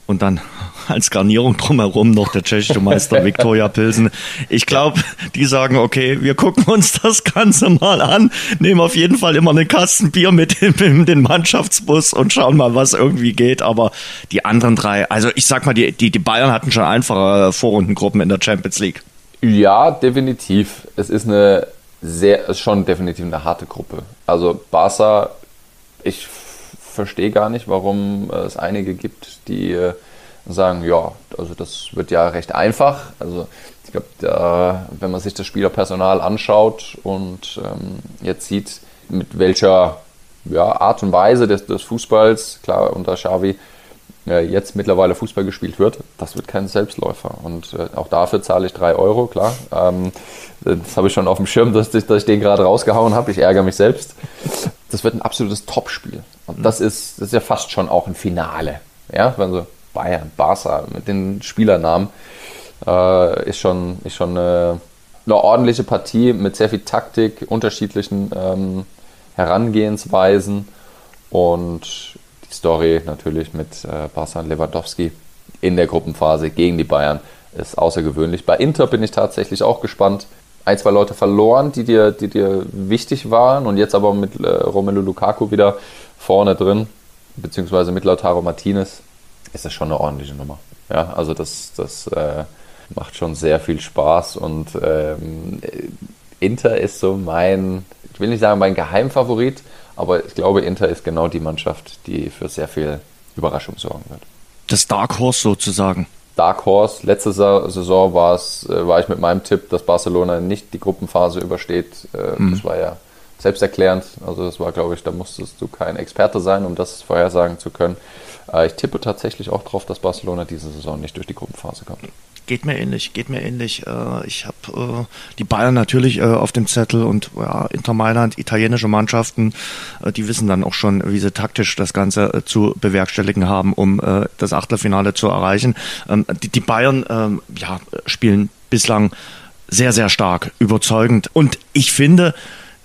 und dann als Garnierung drumherum noch der tschechische Meister Viktoria Pilsen. Ich glaube, die sagen, okay, wir gucken uns das Ganze mal an, nehmen auf jeden Fall immer eine Kasten Bier mit in den Mannschaftsbus und schauen mal, was irgendwie geht. Aber die anderen drei, also ich sag mal, die, die, die Bayern hatten schon einfache Vorrundengruppen in der Champions League. Ja, definitiv. Es ist eine sehr, schon definitiv eine harte Gruppe. Also Barca, ich verstehe gar nicht, warum es einige gibt, die äh, sagen, ja, also das wird ja recht einfach. Also ich glaube, wenn man sich das Spielerpersonal anschaut und ähm, jetzt sieht, mit welcher ja, Art und Weise des, des Fußballs, klar unter Xavi, jetzt mittlerweile Fußball gespielt wird, das wird kein Selbstläufer. Und äh, auch dafür zahle ich drei Euro, klar. Ähm, das habe ich schon auf dem Schirm, dass ich, dass ich den gerade rausgehauen habe. Ich ärgere mich selbst. Das wird ein absolutes Topspiel. Und das ist, das ist ja fast schon auch ein Finale. Ja, also Bayern, Barca mit den Spielernamen äh, ist schon, ist schon eine, eine, ordentliche Partie mit sehr viel Taktik, unterschiedlichen ähm, Herangehensweisen und Story natürlich mit äh, Barca und Lewandowski in der Gruppenphase gegen die Bayern ist außergewöhnlich. Bei Inter bin ich tatsächlich auch gespannt. Ein, zwei Leute verloren, die dir, die dir wichtig waren und jetzt aber mit äh, Romelu Lukaku wieder vorne drin, beziehungsweise mit Lautaro Martinez, ist das schon eine ordentliche Nummer. Ja, also das, das äh, macht schon sehr viel Spaß und ähm, Inter ist so mein, ich will nicht sagen mein Geheimfavorit, aber ich glaube, Inter ist genau die Mannschaft, die für sehr viel Überraschung sorgen wird. Das Dark Horse sozusagen. Dark Horse. Letzte Saison war es, äh, war ich mit meinem Tipp, dass Barcelona nicht die Gruppenphase übersteht. Äh, mhm. Das war ja selbsterklärend. Also das war, glaube ich, da musstest du kein Experte sein, um das vorhersagen zu können. Äh, ich tippe tatsächlich auch darauf, dass Barcelona diese Saison nicht durch die Gruppenphase kommt. Geht mir ähnlich, geht mir ähnlich. Äh, ich habe äh, die Bayern natürlich auf dem Zettel und Inter Mailand, italienische Mannschaften, die wissen dann auch schon, wie sie taktisch das Ganze zu bewerkstelligen haben, um das Achtelfinale zu erreichen. Ähm, die Bayern ähm, ja, spielen bislang sehr, sehr stark, überzeugend. Und ich finde,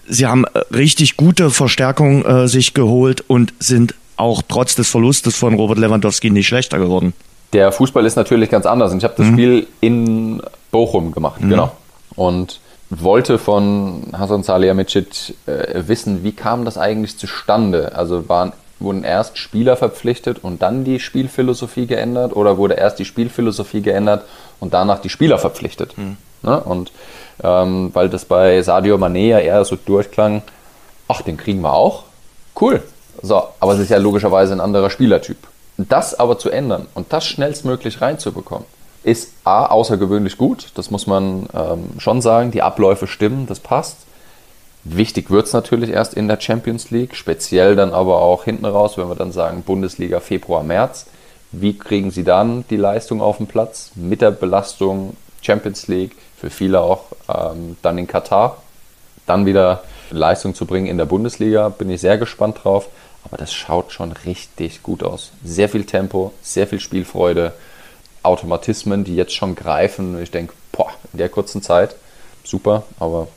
sie haben richtig gute Verstärkung sich geholt und sind auch trotz des Verlustes von Robert Lewandowski nicht schlechter geworden. Der Fußball ist natürlich ganz anders. Ich habe das mhm. Spiel in Bochum gemacht, mhm. genau. Und wollte von Hasan Salihamidzic äh, wissen, wie kam das eigentlich zustande? Also waren, wurden erst Spieler verpflichtet und dann die Spielphilosophie geändert oder wurde erst die Spielphilosophie geändert und danach die Spieler verpflichtet? Mhm. Ne? Und ähm, weil das bei Sadio Mané ja eher so durchklang, ach, den kriegen wir auch. Cool, so, aber es ist ja logischerweise ein anderer Spielertyp. Das aber zu ändern und das schnellstmöglich reinzubekommen, ist A, außergewöhnlich gut. Das muss man ähm, schon sagen. Die Abläufe stimmen, das passt. Wichtig wird es natürlich erst in der Champions League, speziell dann aber auch hinten raus, wenn wir dann sagen Bundesliga Februar, März. Wie kriegen sie dann die Leistung auf den Platz mit der Belastung Champions League, für viele auch ähm, dann in Katar, dann wieder Leistung zu bringen in der Bundesliga, bin ich sehr gespannt drauf. Aber das schaut schon richtig gut aus. Sehr viel Tempo, sehr viel Spielfreude, Automatismen, die jetzt schon greifen. Ich denke, boah, in der kurzen Zeit, super. Aber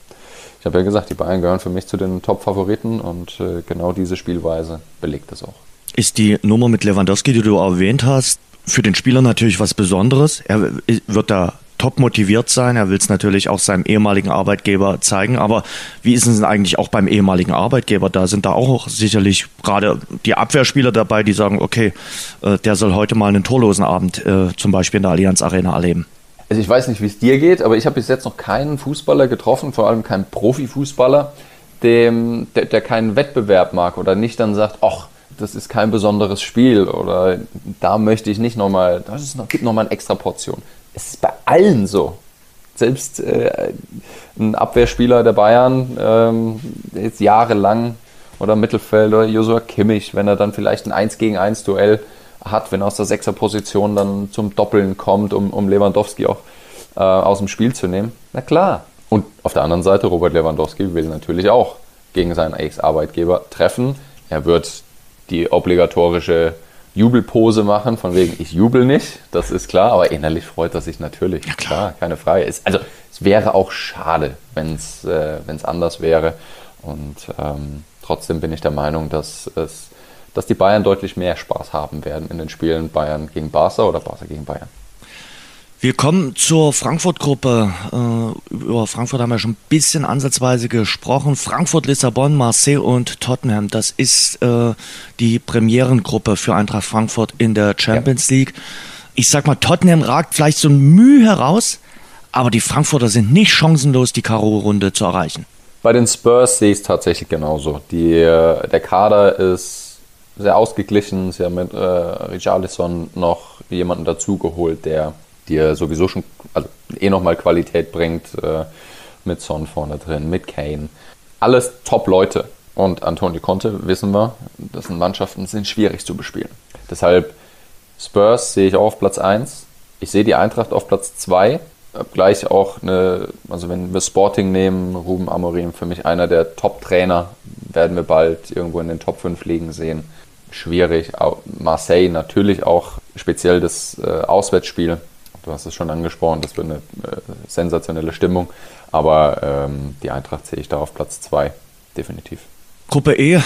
ich habe ja gesagt, die Bayern gehören für mich zu den Top-Favoriten und äh, genau diese Spielweise belegt es auch. Ist die Nummer mit Lewandowski, die du erwähnt hast, für den Spieler natürlich was Besonderes. Er wird da top motiviert sein. Er will es natürlich auch seinem ehemaligen Arbeitgeber zeigen. Aber wie ist es denn eigentlich auch beim ehemaligen Arbeitgeber? Da sind da auch sicherlich gerade die Abwehrspieler dabei, die sagen, okay, äh, der soll heute mal einen torlosen Abend äh, zum Beispiel in der Allianz Arena erleben. Also ich weiß nicht, wie es dir geht, aber ich habe bis jetzt noch keinen Fußballer getroffen, vor allem keinen Profifußballer, dem, der, der keinen Wettbewerb mag oder nicht dann sagt, ach, das ist kein besonderes Spiel oder da möchte ich nicht nochmal, das noch, gibt nochmal eine extra Portion es ist bei allen so. Selbst äh, ein Abwehrspieler der Bayern, ähm, jetzt jahrelang oder Mittelfeld oder Josua Kimmich, wenn er dann vielleicht ein 1 gegen 1 Duell hat, wenn er aus der Sechserposition dann zum Doppeln kommt, um, um Lewandowski auch äh, aus dem Spiel zu nehmen. Na klar. Und Auf der anderen Seite, Robert Lewandowski will natürlich auch gegen seinen Ex-Arbeitgeber treffen. Er wird die obligatorische Jubelpose machen, von wegen, ich jubel nicht, das ist klar, aber innerlich freut er sich natürlich. Ja, klar. klar keine Frage. Es, also, es wäre auch schade, wenn es äh, anders wäre. Und ähm, trotzdem bin ich der Meinung, dass, es, dass die Bayern deutlich mehr Spaß haben werden in den Spielen Bayern gegen Barca oder Barca gegen Bayern. Wir kommen zur Frankfurt-Gruppe. Äh, über Frankfurt haben wir schon ein bisschen ansatzweise gesprochen. Frankfurt, Lissabon, Marseille und Tottenham. Das ist äh, die Premierengruppe für Eintracht Frankfurt in der Champions ja. League. Ich sag mal, Tottenham ragt vielleicht so ein Mühe heraus, aber die Frankfurter sind nicht chancenlos, die Karo-Runde zu erreichen. Bei den Spurs sehe ich es tatsächlich genauso. Die, äh, der Kader ist sehr ausgeglichen. Sie haben mit äh, Richarlison noch jemanden dazugeholt, der dir sowieso schon also eh nochmal Qualität bringt, äh, mit Son vorne drin, mit Kane. Alles Top-Leute. Und Antonio Conte, wissen wir, das sind Mannschaften, sind schwierig zu bespielen. Deshalb Spurs sehe ich auch auf Platz 1. Ich sehe die Eintracht auf Platz 2. Gleich auch eine, also wenn wir Sporting nehmen, Ruben Amorim für mich einer der Top-Trainer, werden wir bald irgendwo in den Top 5 liegen sehen. Schwierig. Marseille natürlich auch speziell das äh, Auswärtsspiel du hast es schon angesprochen, das wird eine äh, sensationelle Stimmung. Aber ähm, die Eintracht sehe ich da auf Platz 2, definitiv. Gruppe E, äh,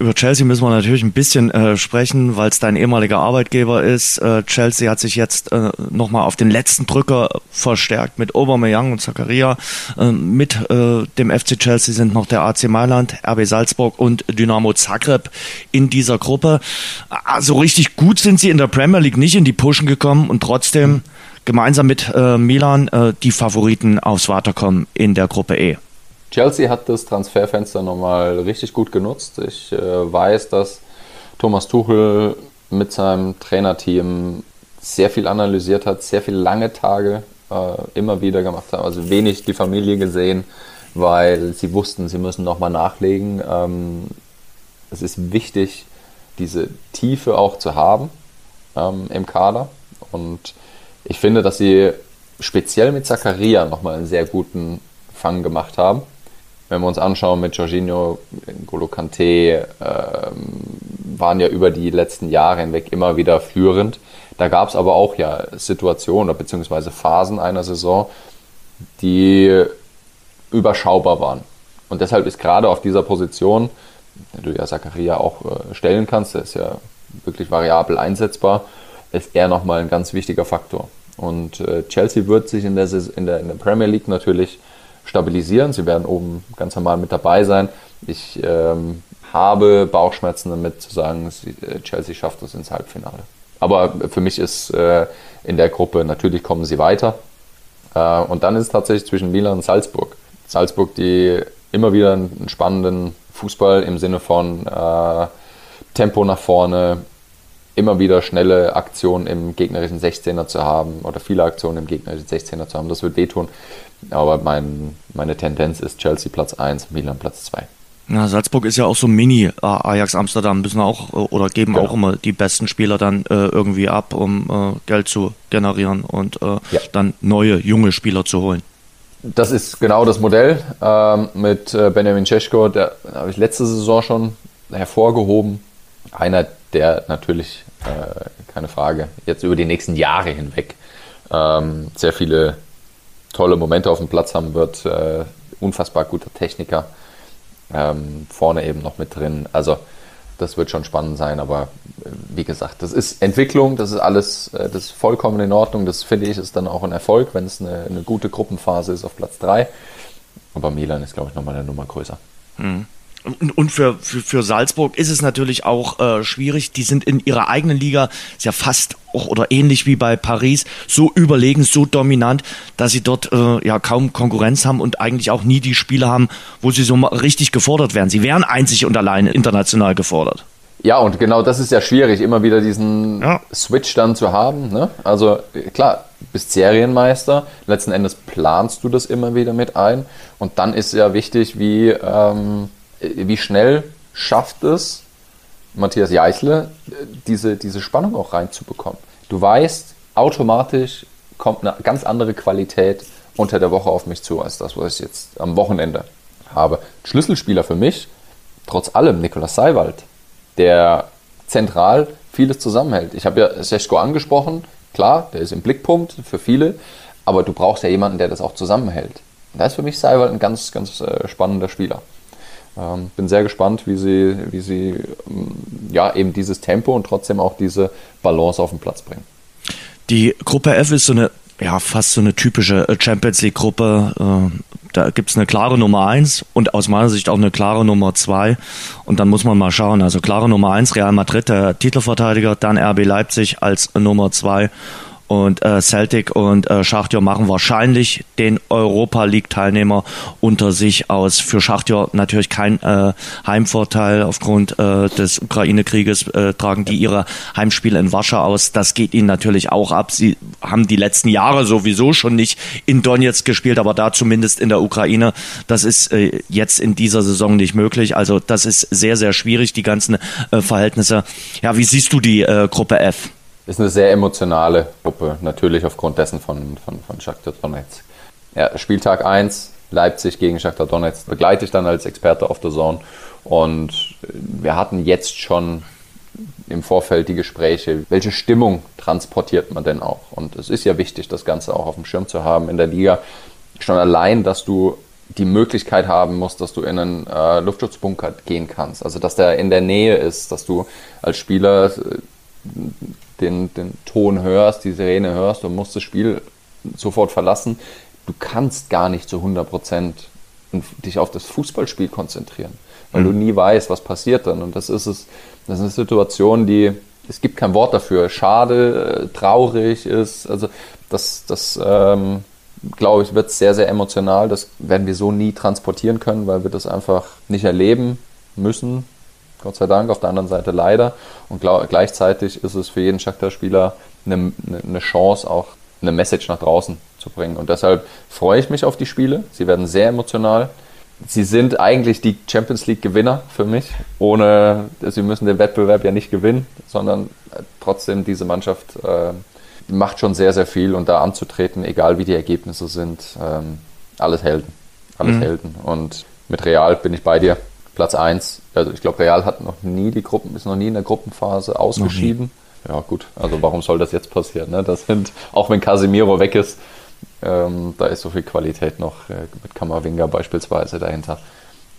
über Chelsea müssen wir natürlich ein bisschen äh, sprechen, weil es dein ehemaliger Arbeitgeber ist. Äh, Chelsea hat sich jetzt äh, nochmal auf den letzten Drücker verstärkt mit Aubameyang und Zakaria. Äh, mit äh, dem FC Chelsea sind noch der AC Mailand, RB Salzburg und Dynamo Zagreb in dieser Gruppe. Also richtig gut sind sie in der Premier League nicht in die Pushen gekommen und trotzdem gemeinsam mit äh, Milan äh, die Favoriten aufs Weiterkommen in der Gruppe E. Chelsea hat das Transferfenster nochmal richtig gut genutzt. Ich äh, weiß, dass Thomas Tuchel mit seinem Trainerteam sehr viel analysiert hat, sehr viele lange Tage äh, immer wieder gemacht hat, also wenig die Familie gesehen, weil sie wussten, sie müssen nochmal nachlegen. Ähm, es ist wichtig, diese Tiefe auch zu haben ähm, im Kader und ich finde, dass sie speziell mit Zakaria nochmal einen sehr guten Fang gemacht haben. Wenn wir uns anschauen mit Jorginho, Golo Kante, ähm, waren ja über die letzten Jahre hinweg immer wieder führend. Da gab es aber auch ja Situationen bzw. Phasen einer Saison, die überschaubar waren. Und deshalb ist gerade auf dieser Position, wenn du ja Zakaria auch äh, stellen kannst, der ist ja wirklich variabel einsetzbar, ist er nochmal ein ganz wichtiger Faktor. Und äh, Chelsea wird sich in der, in, der, in der Premier League natürlich stabilisieren. Sie werden oben ganz normal mit dabei sein. Ich ähm, habe Bauchschmerzen damit zu sagen, äh, Chelsea schafft es ins Halbfinale. Aber für mich ist äh, in der Gruppe natürlich kommen sie weiter. Äh, und dann ist es tatsächlich zwischen Milan und Salzburg. Salzburg, die immer wieder einen spannenden Fußball im Sinne von äh, Tempo nach vorne, immer wieder schnelle Aktionen im gegnerischen 16er zu haben oder viele Aktionen im gegnerischen 16er zu haben. Das wird wehtun. Aber mein, meine Tendenz ist Chelsea Platz 1, Milan Platz 2. Ja, Salzburg ist ja auch so Mini Ajax Amsterdam, müssen auch oder geben genau. auch immer die besten Spieler dann äh, irgendwie ab, um äh, Geld zu generieren und äh, ja. dann neue junge Spieler zu holen. Das ist genau das Modell ähm, mit äh, Benjamin Cesko, der habe ich letzte Saison schon hervorgehoben. Einer der natürlich, äh, keine Frage, jetzt über die nächsten Jahre hinweg ähm, sehr viele tolle Momente auf dem Platz haben wird. Äh, unfassbar guter Techniker. Ähm, vorne eben noch mit drin. Also das wird schon spannend sein, aber äh, wie gesagt, das ist Entwicklung, das ist alles, äh, das ist vollkommen in Ordnung. Das finde ich ist dann auch ein Erfolg, wenn es eine, eine gute Gruppenphase ist auf Platz 3. Aber Milan ist, glaube ich, nochmal eine Nummer größer. Mhm. Und, für, für, für Salzburg ist es natürlich auch äh, schwierig. Die sind in ihrer eigenen Liga ist ja fast auch oder ähnlich wie bei Paris so überlegen, so dominant, dass sie dort äh, ja kaum Konkurrenz haben und eigentlich auch nie die Spiele haben, wo sie so richtig gefordert werden. Sie wären einzig und allein international gefordert. Ja, und genau das ist ja schwierig, immer wieder diesen ja. Switch dann zu haben. Ne? Also klar, bist Serienmeister, letzten Endes planst du das immer wieder mit ein. Und dann ist ja wichtig, wie ähm, äh, wie schnell schafft es Matthias Jeichle, diese, diese Spannung auch reinzubekommen. Du weißt, automatisch kommt eine ganz andere Qualität unter der Woche auf mich zu, als das, was ich jetzt am Wochenende habe. Schlüsselspieler für mich, trotz allem, Nikolaus Seiwald, der zentral vieles zusammenhält. Ich habe ja Seschko angesprochen, klar, der ist im Blickpunkt für viele, aber du brauchst ja jemanden, der das auch zusammenhält. Da ist für mich Seiwald ein ganz, ganz äh, spannender Spieler. Ähm, bin sehr gespannt, wie sie, wie sie ähm, ja, eben dieses Tempo und trotzdem auch diese Balance auf den Platz bringen. Die Gruppe F ist so eine, ja, fast so eine typische äh, Champions League-Gruppe. Äh, da gibt es eine klare Nummer 1 und aus meiner Sicht auch eine klare Nummer 2. Und dann muss man mal schauen. Also klare Nummer 1, Real Madrid, der Titelverteidiger, dann RB Leipzig als Nummer 2 und äh, Celtic und äh, Schachtjor machen wahrscheinlich den Europa League Teilnehmer unter sich aus. Für Schachtjor natürlich kein äh, Heimvorteil aufgrund äh, des Ukraine-Krieges äh, tragen die ihre Heimspiele in Warschau aus. Das geht ihnen natürlich auch ab. Sie haben die letzten Jahre sowieso schon nicht in Donetsk gespielt, aber da zumindest in der Ukraine. Das ist äh, jetzt in dieser Saison nicht möglich. Also das ist sehr, sehr schwierig, die ganzen äh, Verhältnisse. Ja, wie siehst du die äh, Gruppe F? Ist eine sehr emotionale Gruppe, natürlich aufgrund dessen von, von, von Shakhtar Donetsk. Ja, Spieltag 1, Leipzig gegen Shakhtar Donetsk, begleite ich dann als Experte auf der Zone. Und wir hatten jetzt schon im Vorfeld die Gespräche, welche Stimmung transportiert man denn auch? Und es ist ja wichtig, das Ganze auch auf dem Schirm zu haben in der Liga. Schon allein, dass du die Möglichkeit haben musst, dass du in einen äh, Luftschutzbunker gehen kannst. Also, dass der in der Nähe ist, dass du als Spieler äh, den, den Ton hörst, die Sirene hörst und musst das Spiel sofort verlassen. Du kannst gar nicht zu 100 Prozent dich auf das Fußballspiel konzentrieren, weil mhm. du nie weißt, was passiert dann. Und das ist es, das ist eine Situation, die, es gibt kein Wort dafür, schade, traurig ist. Also das, das ähm, glaube ich, wird sehr, sehr emotional. Das werden wir so nie transportieren können, weil wir das einfach nicht erleben müssen, Gott sei Dank, auf der anderen Seite leider. Und gleichzeitig ist es für jeden Shakhtar-Spieler eine, eine Chance, auch eine Message nach draußen zu bringen. Und deshalb freue ich mich auf die Spiele. Sie werden sehr emotional. Sie sind eigentlich die Champions League-Gewinner für mich. Ohne, sie müssen den Wettbewerb ja nicht gewinnen, sondern trotzdem diese Mannschaft äh, macht schon sehr, sehr viel und da anzutreten, egal wie die Ergebnisse sind, ähm, alles Helden. Alles mhm. Helden. Und mit Real bin ich bei dir. Platz 1. Also ich glaube, Real hat noch nie die Gruppen, ist noch nie in der Gruppenphase ausgeschieden. Ja, gut. Also warum soll das jetzt passieren? Ne? Das sind, auch wenn Casemiro weg ist, ähm, da ist so viel Qualität noch äh, mit Kamavinga beispielsweise dahinter.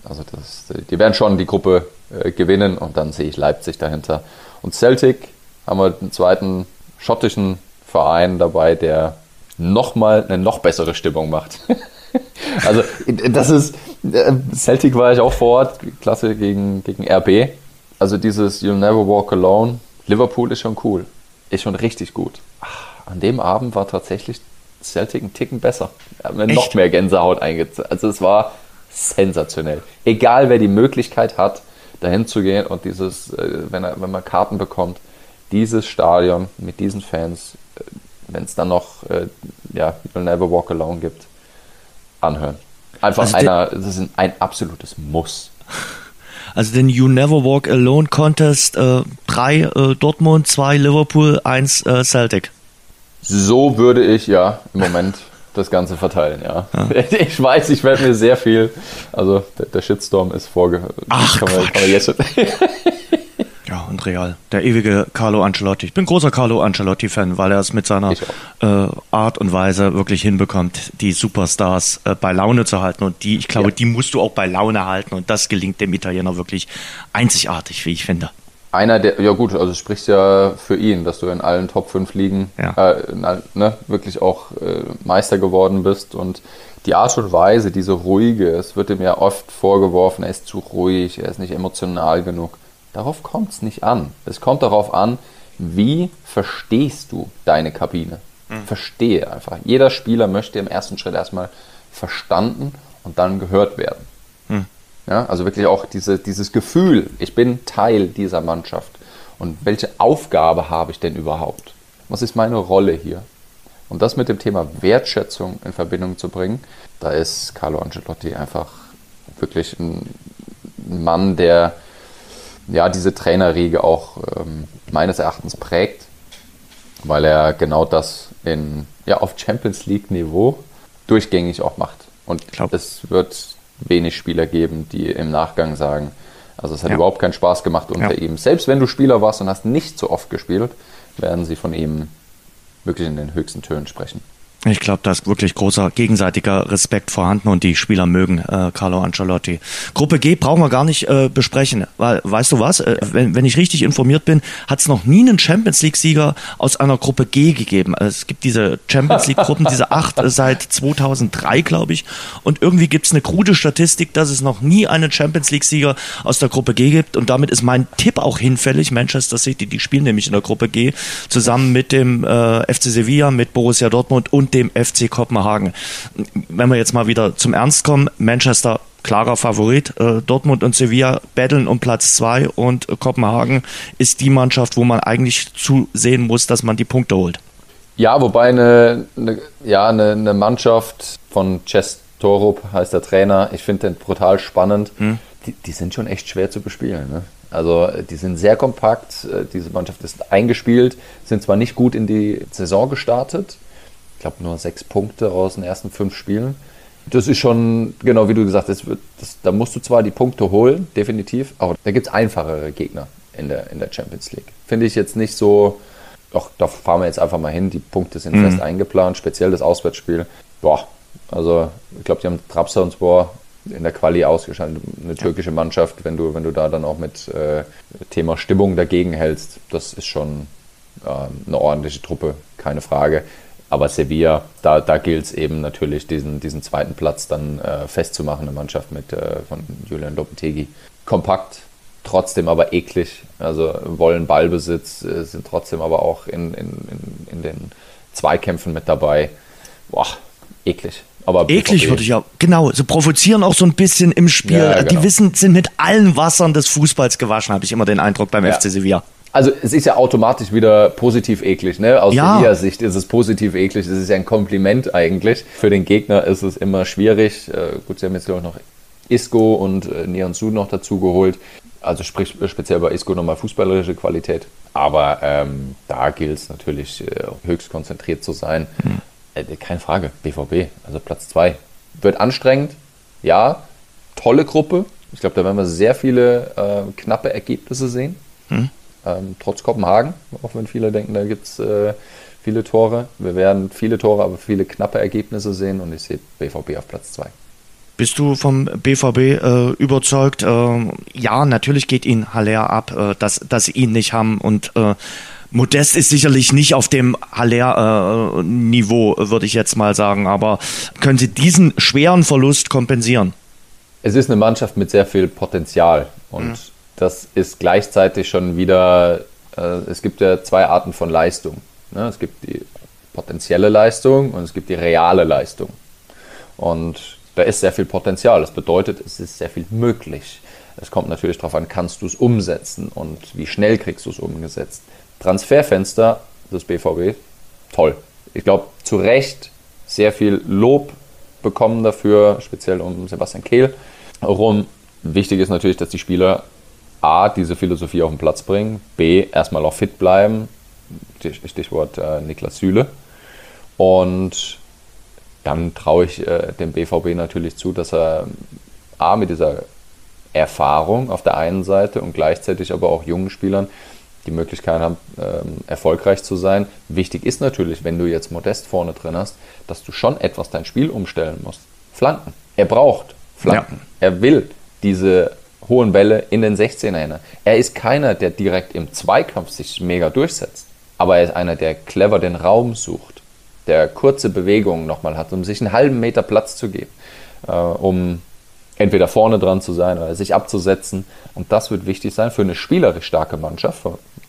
Also das, die werden schon die Gruppe äh, gewinnen und dann sehe ich Leipzig dahinter. Und Celtic haben wir einen zweiten schottischen Verein dabei, der nochmal eine noch bessere Stimmung macht. also das ist, Celtic war ich auch vor Ort, klasse gegen, gegen RB. Also dieses You'll Never Walk Alone, Liverpool ist schon cool, ist schon richtig gut. Ach, an dem Abend war tatsächlich Celtic ein Ticken besser. Hat mir noch mehr Gänsehaut eingezogen. Also es war sensationell. Egal wer die Möglichkeit hat, dahin zu gehen und dieses, äh, wenn, er, wenn man Karten bekommt, dieses Stadion mit diesen Fans, äh, wenn es dann noch ja, You'll Never Walk Alone gibt, anhören. Einfach also einer, das ist ein absolutes Muss. Also den You Never Walk Alone Contest, äh, drei äh, Dortmund, zwei Liverpool, eins äh, Celtic. So würde ich ja im Moment das Ganze verteilen, ja. ja. Ich weiß, ich werde mir sehr viel, also der, der Shitstorm ist vorge... Ach, kann man, kann man jetzt Ja, und Real. Der ewige Carlo Ancelotti. Ich bin großer Carlo Ancelotti-Fan, weil er es mit seiner äh, Art und Weise wirklich hinbekommt, die Superstars äh, bei Laune zu halten. Und die, ich glaube, ja. die musst du auch bei Laune halten. Und das gelingt dem Italiener wirklich einzigartig, wie ich finde. Einer der, ja gut, also sprichst ja für ihn, dass du in allen Top 5 Ligen ja. äh, ne, wirklich auch äh, Meister geworden bist und die Art und Weise, diese ruhige, es wird ihm ja oft vorgeworfen, er ist zu ruhig, er ist nicht emotional genug. Darauf kommt es nicht an. Es kommt darauf an, wie verstehst du deine Kabine? Mhm. Verstehe einfach. Jeder Spieler möchte im ersten Schritt erstmal verstanden und dann gehört werden. Mhm. Ja, also wirklich auch diese, dieses Gefühl, ich bin Teil dieser Mannschaft. Und welche Aufgabe habe ich denn überhaupt? Was ist meine Rolle hier? Und das mit dem Thema Wertschätzung in Verbindung zu bringen, da ist Carlo Ancelotti einfach wirklich ein Mann, der ja, diese Trainerriege auch ähm, meines Erachtens prägt, weil er genau das in, ja, auf Champions League Niveau durchgängig auch macht. Und es wird wenig Spieler geben, die im Nachgang sagen, also es hat ja. überhaupt keinen Spaß gemacht unter ja. ihm. Selbst wenn du Spieler warst und hast nicht so oft gespielt, werden sie von ihm wirklich in den höchsten Tönen sprechen. Ich glaube, da ist wirklich großer gegenseitiger Respekt vorhanden und die Spieler mögen äh, Carlo Ancelotti. Gruppe G brauchen wir gar nicht äh, besprechen, weil, weißt du was, äh, wenn, wenn ich richtig informiert bin, hat es noch nie einen Champions League-Sieger aus einer Gruppe G gegeben. Also es gibt diese Champions League-Gruppen, diese acht äh, seit 2003, glaube ich. Und irgendwie gibt es eine krude Statistik, dass es noch nie einen Champions League-Sieger aus der Gruppe G gibt. Und damit ist mein Tipp auch hinfällig. Manchester City, die spielen nämlich in der Gruppe G zusammen mit dem äh, FC Sevilla, mit Borussia Dortmund und dem FC Kopenhagen. Wenn wir jetzt mal wieder zum Ernst kommen, Manchester klarer Favorit. Äh, Dortmund und Sevilla betteln um Platz zwei und Kopenhagen ist die Mannschaft, wo man eigentlich zusehen muss, dass man die Punkte holt. Ja, wobei eine, eine ja, eine, eine, Mannschaft von Chess Torup heißt der Trainer, ich finde den brutal spannend. Hm. Die, die, sind schon echt schwer zu bespielen. Ne? Also die sind sehr kompakt, äh, diese Mannschaft ist eingespielt, sind zwar nicht gut in die Saison gestartet, glaube, nur sechs Punkte aus den ersten fünf Spielen. Das ist schon, genau wie du gesagt hast, das, da musst du zwar die Punkte holen, definitiv, aber da gibt es einfachere Gegner in der, in der Champions League. Finde ich jetzt nicht so, ach, da fahren wir jetzt einfach mal hin, die Punkte sind mhm. fest eingeplant, speziell das Auswärtsspiel. Boah, also ich glaube, die haben Trabzonspor in der Quali ausgeschaltet, eine türkische Mannschaft, wenn du, wenn du da dann auch mit äh, Thema Stimmung dagegen hältst, das ist schon äh, eine ordentliche Truppe, keine Frage. Aber Sevilla, da, da gilt es eben natürlich, diesen, diesen zweiten Platz dann äh, festzumachen, eine Mannschaft mit äh, von Julian Lopetegui. Kompakt, trotzdem aber eklig, also wollen Ballbesitz, äh, sind trotzdem aber auch in, in, in, in den Zweikämpfen mit dabei. Boah, eklig. Aber Eklig würde ich ja, genau, sie provozieren auch so ein bisschen im Spiel. Ja, genau. Die wissen, sind mit allen Wassern des Fußballs gewaschen, habe ich immer den Eindruck beim ja. FC Sevilla. Also es ist ja automatisch wieder positiv eklig, ne? Aus ja. der Sicht ist es positiv eklig. Es ist ja ein Kompliment eigentlich. Für den Gegner ist es immer schwierig. Äh, gut, sie haben jetzt glaube ich noch Isco und äh, Nianzu noch dazu geholt. Also sprich speziell bei Isco nochmal fußballerische Qualität. Aber ähm, da gilt es natürlich äh, höchst konzentriert zu sein. Mhm. Äh, keine Frage, BVB, also Platz 2. Wird anstrengend, ja. Tolle Gruppe. Ich glaube, da werden wir sehr viele knappe Ergebnisse sehen. Mhm ähm, trotz Kopenhagen, auch wenn viele denken, da gibt es äh, viele Tore. Wir werden viele Tore, aber viele knappe Ergebnisse sehen und ich sehe BVB auf Platz 2. Bist du vom BVB äh, überzeugt? Äh, ja, natürlich geht ihn Haller ab, äh, dass, dass sie ihn nicht haben und äh, Modest ist sicherlich nicht auf dem Haller-Niveau, äh, würde ich jetzt mal sagen, aber können Sie diesen schweren Verlust kompensieren? Es ist eine Mannschaft mit sehr viel Potenzial und mhm das ist gleichzeitig schon wieder, äh, es gibt ja zwei Arten von Leistung. Ne? Es gibt die potenzielle Leistung und es gibt die reale Leistung. Und da ist sehr viel Potenzial. Das bedeutet, es ist sehr viel möglich. Es kommt natürlich darauf an, kannst du es umsetzen und wie schnell kriegst du es umgesetzt. Transferfenster des BVB, toll. Ich glaube, zu Recht sehr viel Lob bekommen dafür, speziell um Sebastian Kehl herum. Wichtig ist natürlich, dass die Spieler A, diese Philosophie auf den Platz bringen, B, erstmal auch fit bleiben, Stichwort äh, Niklas Süle. Und dann traue ich äh, dem BVB natürlich zu, dass er A, mit dieser Erfahrung auf der einen Seite und gleichzeitig aber auch jungen Spielern die Möglichkeit haben, ähm, erfolgreich zu sein. Wichtig ist natürlich, wenn du jetzt Modest vorne drin hast, dass du schon etwas dein Spiel umstellen musst. Flanken. Er braucht Flanken. Ja. Er will diese hohen Bälle in den 16er hinein. Er ist keiner, der direkt im Zweikampf sich mega durchsetzt, aber er ist einer, der clever den Raum sucht, der kurze Bewegungen nochmal hat, um sich einen halben Meter Platz zu geben, äh, um entweder vorne dran zu sein oder sich abzusetzen. Und das wird wichtig sein für eine spielerisch starke Mannschaft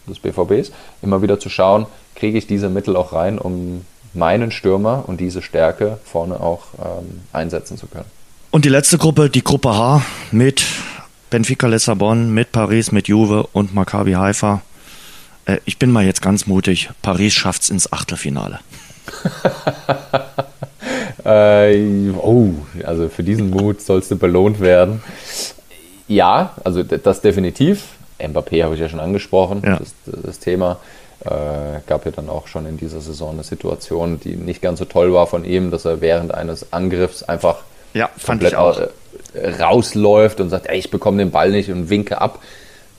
des BVBs, immer wieder zu schauen, kriege ich diese Mittel auch rein, um meinen Stürmer und diese Stärke vorne auch ähm, einsetzen zu können. Und die letzte Gruppe, die Gruppe H mit Benfica Lissabon mit Paris, mit Juve und Maccabi Haifa. Äh, ich bin mal jetzt ganz mutig. Paris schafft es ins Achtelfinale. äh, oh, also für diesen Mut sollst du belohnt werden. Ja, also das definitiv. Mbappé habe ich ja schon angesprochen, ja. Das, das, Thema. Äh, gab ja dann auch schon in dieser Saison eine Situation, die nicht ganz so toll war von ihm, dass er während eines Angriffs einfach ja, komplett rausläuft und sagt, ey, ich bekomme den Ball nicht und winke ab.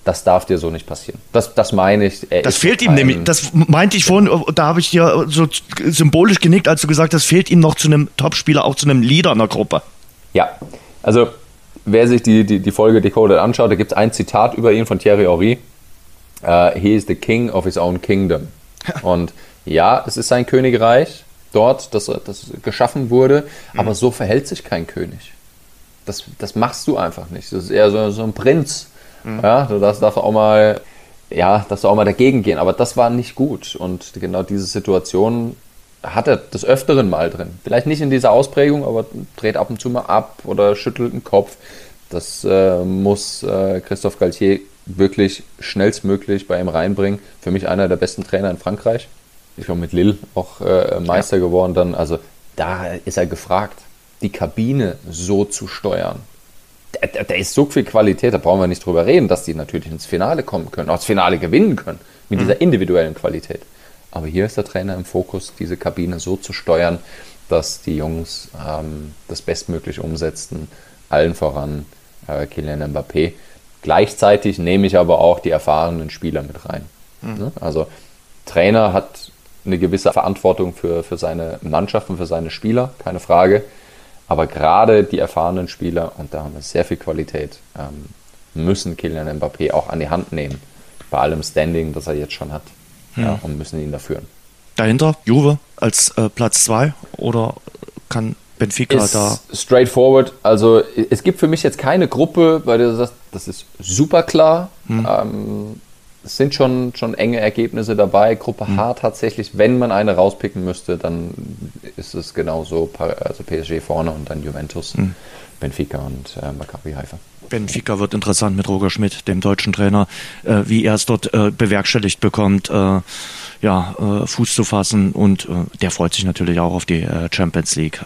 Das darf dir so nicht passieren. Das, das meine ich. das fehlt ihm nämlich. Das meinte ich vorhin, da habe ich dir so symbolisch genickt, als du gesagt hast, fehlt ihm noch zu einem Topspieler, auch zu einem Leader in der Gruppe. Ja, also wer sich die, die, die Folge Decoded anschaut, da gibt es ein Zitat über ihn von Thierry Henry. Uh, he is the king of his own kingdom. Und ja, es ist sein Königreich dort, das, das geschaffen wurde, mhm. aber so verhält sich kein König. Das, das machst du einfach nicht. Das ist eher so, so ein Prinz Mhm. Ja, du darfst, darfst auch mal, ja, darfst auch mal dagegen gehen. Aber das war nicht gut. Und genau diese Situation hat er des Öfteren mal drin. Vielleicht nicht in dieser Ausprägung, aber dreht ab und zu mal ab oder schüttelt den Kopf. Das äh, muss äh, Christophe Galtier wirklich schnellstmöglich bei ihm reinbringen. Für mich einer der besten Trainer in Frankreich. Ich bin mit Lille auch äh, Meister ja. geworden dann. Also da ist er gefragt, die Kabine so zu steuern da, da, ist so viel Qualität, da brauchen wir nicht drüber reden, dass die natürlich ins Finale kommen können, auch das Finale gewinnen können, mit mhm. dieser individuellen Qualität. Aber hier ist der Trainer im Fokus, diese Kabine so zu steuern, dass die Jungs ähm, das bestmöglich umsetzen, allen voran äh, Kylian Mbappé. Gleichzeitig nehme ich aber auch die erfahrenen Spieler mit rein. Mhm. Ne? Also Trainer hat eine gewisse Verantwortung für, für seine Mannschaft und für seine Spieler, keine Frage. Aber gerade die erfahrenen Spieler, und da haben wir sehr viel Qualität, ähm, müssen Kylian Mbappé auch an die Hand nehmen. Bei allem Standing, das er jetzt schon hat. Hm. Ja, und müssen ihn da führen. Dahinter Juve als äh, Platz 2 oder kann Benfica ist da. Straightforward. Also es gibt für mich jetzt keine Gruppe, der du sagst, das ist super klar. Hm. Ähm, es sind schon, schon enge Ergebnisse dabei. Gruppe mhm. H tatsächlich, wenn man eine rauspicken müsste, dann ist es genauso, also PSG vorne und dann Juventus, mhm. Benfica und äh, Maccabi Haifa. Benfica wird interessant mit Roger Schmidt, dem deutschen Trainer, äh, wie er es dort äh, bewerkstelligt bekommt, äh, ja, äh, Fuß zu fassen und äh, der freut sich natürlich auch auf die Champions League.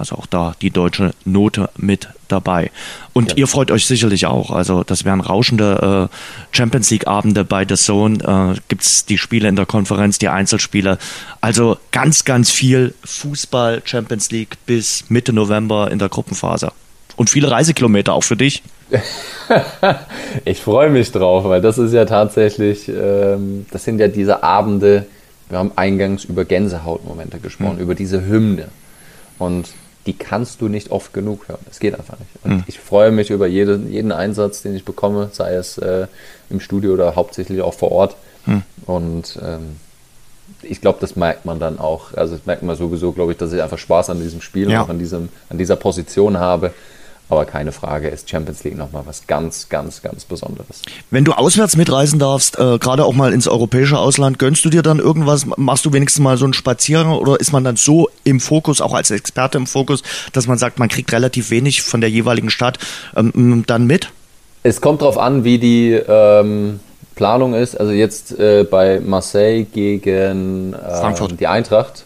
Also auch da die deutsche Note mit dabei. Und ja. ihr freut euch sicherlich auch. Also das wären rauschende äh, Champions League-Abende bei The Zone. Äh, Gibt es die Spiele in der Konferenz, die Einzelspiele. Also ganz, ganz viel Fußball Champions League bis Mitte November in der Gruppenphase. Und viele Reisekilometer auch für dich. ich freue mich drauf, weil das ist ja tatsächlich, ähm, das sind ja diese Abende, wir haben eingangs über Gänsehautmomente gesprochen, mhm. über diese Hymne. Und die kannst du nicht oft genug hören. Es geht einfach nicht. Und mhm. ich freue mich über jede, jeden Einsatz, den ich bekomme, sei es äh, im Studio oder hauptsächlich auch vor Ort. Mhm. Und ähm, ich glaube, das merkt man dann auch. Also das merkt man sowieso, glaube ich, dass ich einfach Spaß an diesem Spiel ja. und auch an, diesem, an dieser Position habe. Aber keine Frage ist Champions League nochmal was ganz, ganz, ganz Besonderes. Wenn du auswärts mitreisen darfst, äh, gerade auch mal ins europäische Ausland, gönnst du dir dann irgendwas? Machst du wenigstens mal so einen Spaziergang oder ist man dann so im Fokus, auch als Experte im Fokus, dass man sagt, man kriegt relativ wenig von der jeweiligen Stadt ähm, dann mit? Es kommt darauf an, wie die ähm, Planung ist. Also jetzt äh, bei Marseille gegen äh, die Eintracht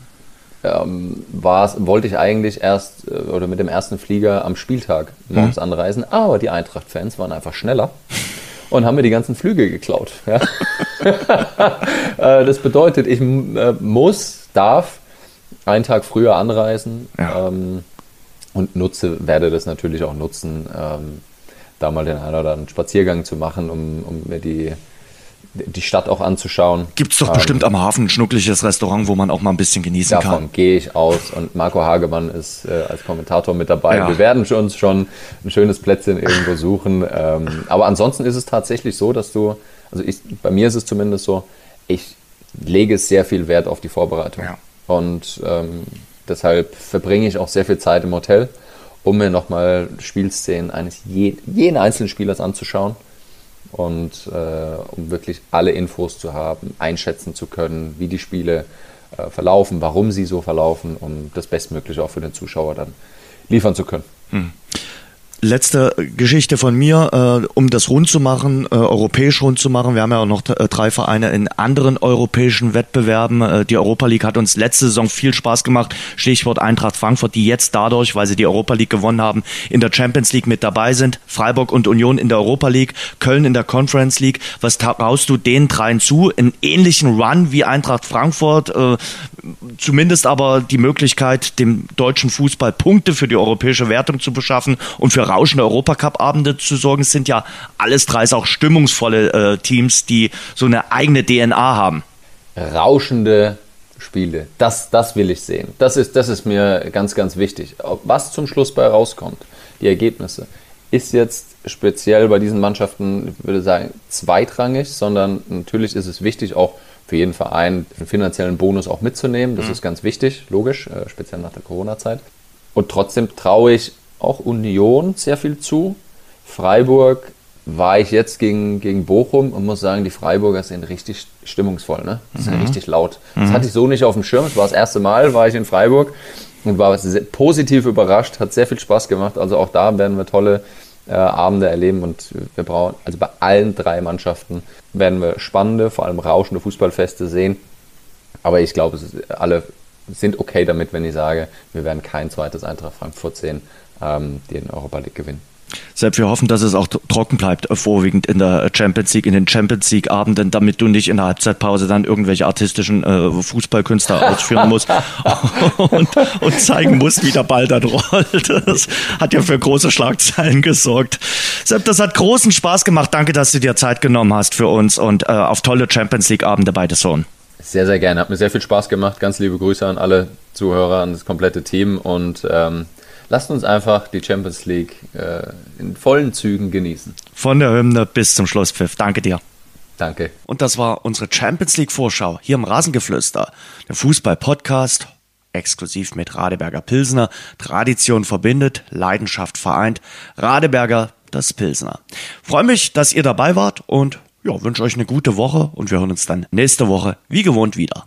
ähm, wollte ich eigentlich erst äh, oder mit dem ersten Flieger am Spieltag morgens mhm. anreisen, aber die Eintracht-Fans waren einfach schneller und haben mir die ganzen Flüge geklaut. Ja? äh, das bedeutet, ich äh, muss, darf einen Tag früher anreisen ja. ähm, und nutze, werde das natürlich auch nutzen, ähm, da mal den einen oder anderen Spaziergang zu machen, um, um mir die die Stadt auch anzuschauen. Gibt es doch ähm, bestimmt am Hafen ein schnuckliches Restaurant, wo man auch mal ein bisschen genießen davon kann. Davon gehe ich aus und Marco Hagemann ist äh, als Kommentator mit dabei. Ja. Wir werden uns schon ein schönes Plätzchen irgendwo suchen. Ähm, aber ansonsten ist es tatsächlich so, dass du, also ich, bei mir ist es zumindest so, ich lege sehr viel Wert auf die Vorbereitung. Ja. Und ähm, deshalb verbringe ich auch sehr viel Zeit im Hotel, um mir nochmal Spielszenen eines je, jeden einzelnen Spielers anzuschauen und äh, um wirklich alle Infos zu haben, einschätzen zu können, wie die Spiele äh, verlaufen, warum sie so verlaufen, um das Bestmögliche auch für den Zuschauer dann liefern zu können. Hm. Letzte Geschichte von mir, äh, um das rund zu machen, äh, europäisch rund zu machen. Wir haben ja auch noch äh, drei Vereine in anderen europäischen Wettbewerben. Äh, die Europa League hat uns letzte Saison viel Spaß gemacht. Stichwort Eintracht Frankfurt, die jetzt dadurch, weil sie die Europa League gewonnen haben, in der Champions League mit dabei sind. Freiburg und Union in der Europa League, Köln in der Conference League. Was traust du den dreien zu? Einen ähnlichen Run wie Eintracht Frankfurt, äh, zumindest aber die Möglichkeit, dem deutschen Fußball Punkte für die europäische Wertung zu beschaffen und für rauschende Europacup-Abende zu sorgen. Sind ja alles drei auch stimmungsvolle äh, Teams, die so eine eigene DNA haben. Rauschende Spiele, das, das will ich sehen. Das ist, das ist mir ganz, ganz wichtig. Was zum Schluss bei rauskommt, die Ergebnisse, ist jetzt speziell bei diesen Mannschaften, ich würde sagen, zweitrangig, sondern natürlich ist es wichtig, auch für jeden Verein einen finanziellen Bonus auch mitzunehmen. Das mhm. ist ganz wichtig, logisch, äh, speziell nach der Corona-Zeit. Und trotzdem traue ich auch Union sehr viel zu. Freiburg war ich jetzt gegen, gegen Bochum und muss sagen, die Freiburger sind richtig stimmungsvoll, ne? Die sind mhm. richtig laut. Das mhm. hatte ich so nicht auf dem Schirm. Es war das erste Mal, war ich in Freiburg und war positiv überrascht, hat sehr viel Spaß gemacht. Also auch da werden wir tolle äh, Abende erleben und wir brauchen, also bei allen drei Mannschaften werden wir spannende, vor allem rauschende Fußballfeste sehen. Aber ich glaube, alle sind okay damit, wenn ich sage, wir werden kein zweites Eintracht Frankfurt sehen, ähm, den Europa League gewinnen. Selbst wir hoffen, dass es auch trocken bleibt, äh, vorwiegend in der Champions League, in den Champions League Abenden, damit du nicht in der Halbzeitpause dann irgendwelche artistischen äh, Fußballkünstler ausführen musst und, und, zeigen musst, wie der Ball dann rollt. Das hat ja für große Schlagzeilen gesorgt. Sepp, das hat großen Spaß gemacht. Danke, dass du dir Zeit genommen hast für uns und äh, auf tolle Champions League Abende bei The Zone. Sehr, sehr gerne. Hat mir sehr viel Spaß gemacht. Ganz liebe Grüße an alle Zuhörer, an das komplette Team und ähm, lasst uns einfach die Champions League äh, in vollen Zügen genießen. Von der Hymne bis zum Schlusspfiff. Danke dir. Danke. Und das war unsere Champions League Vorschau hier im Rasengeflüster, der Fußball-Podcast, exklusiv mit Radeberger Pilsner. Tradition verbindet, Leidenschaft vereint. Radeberger, das Pilsner. Freue mich, dass ihr dabei wart und ja, wünsche euch eine gute Woche und wir hören uns dann nächste Woche wie gewohnt wieder.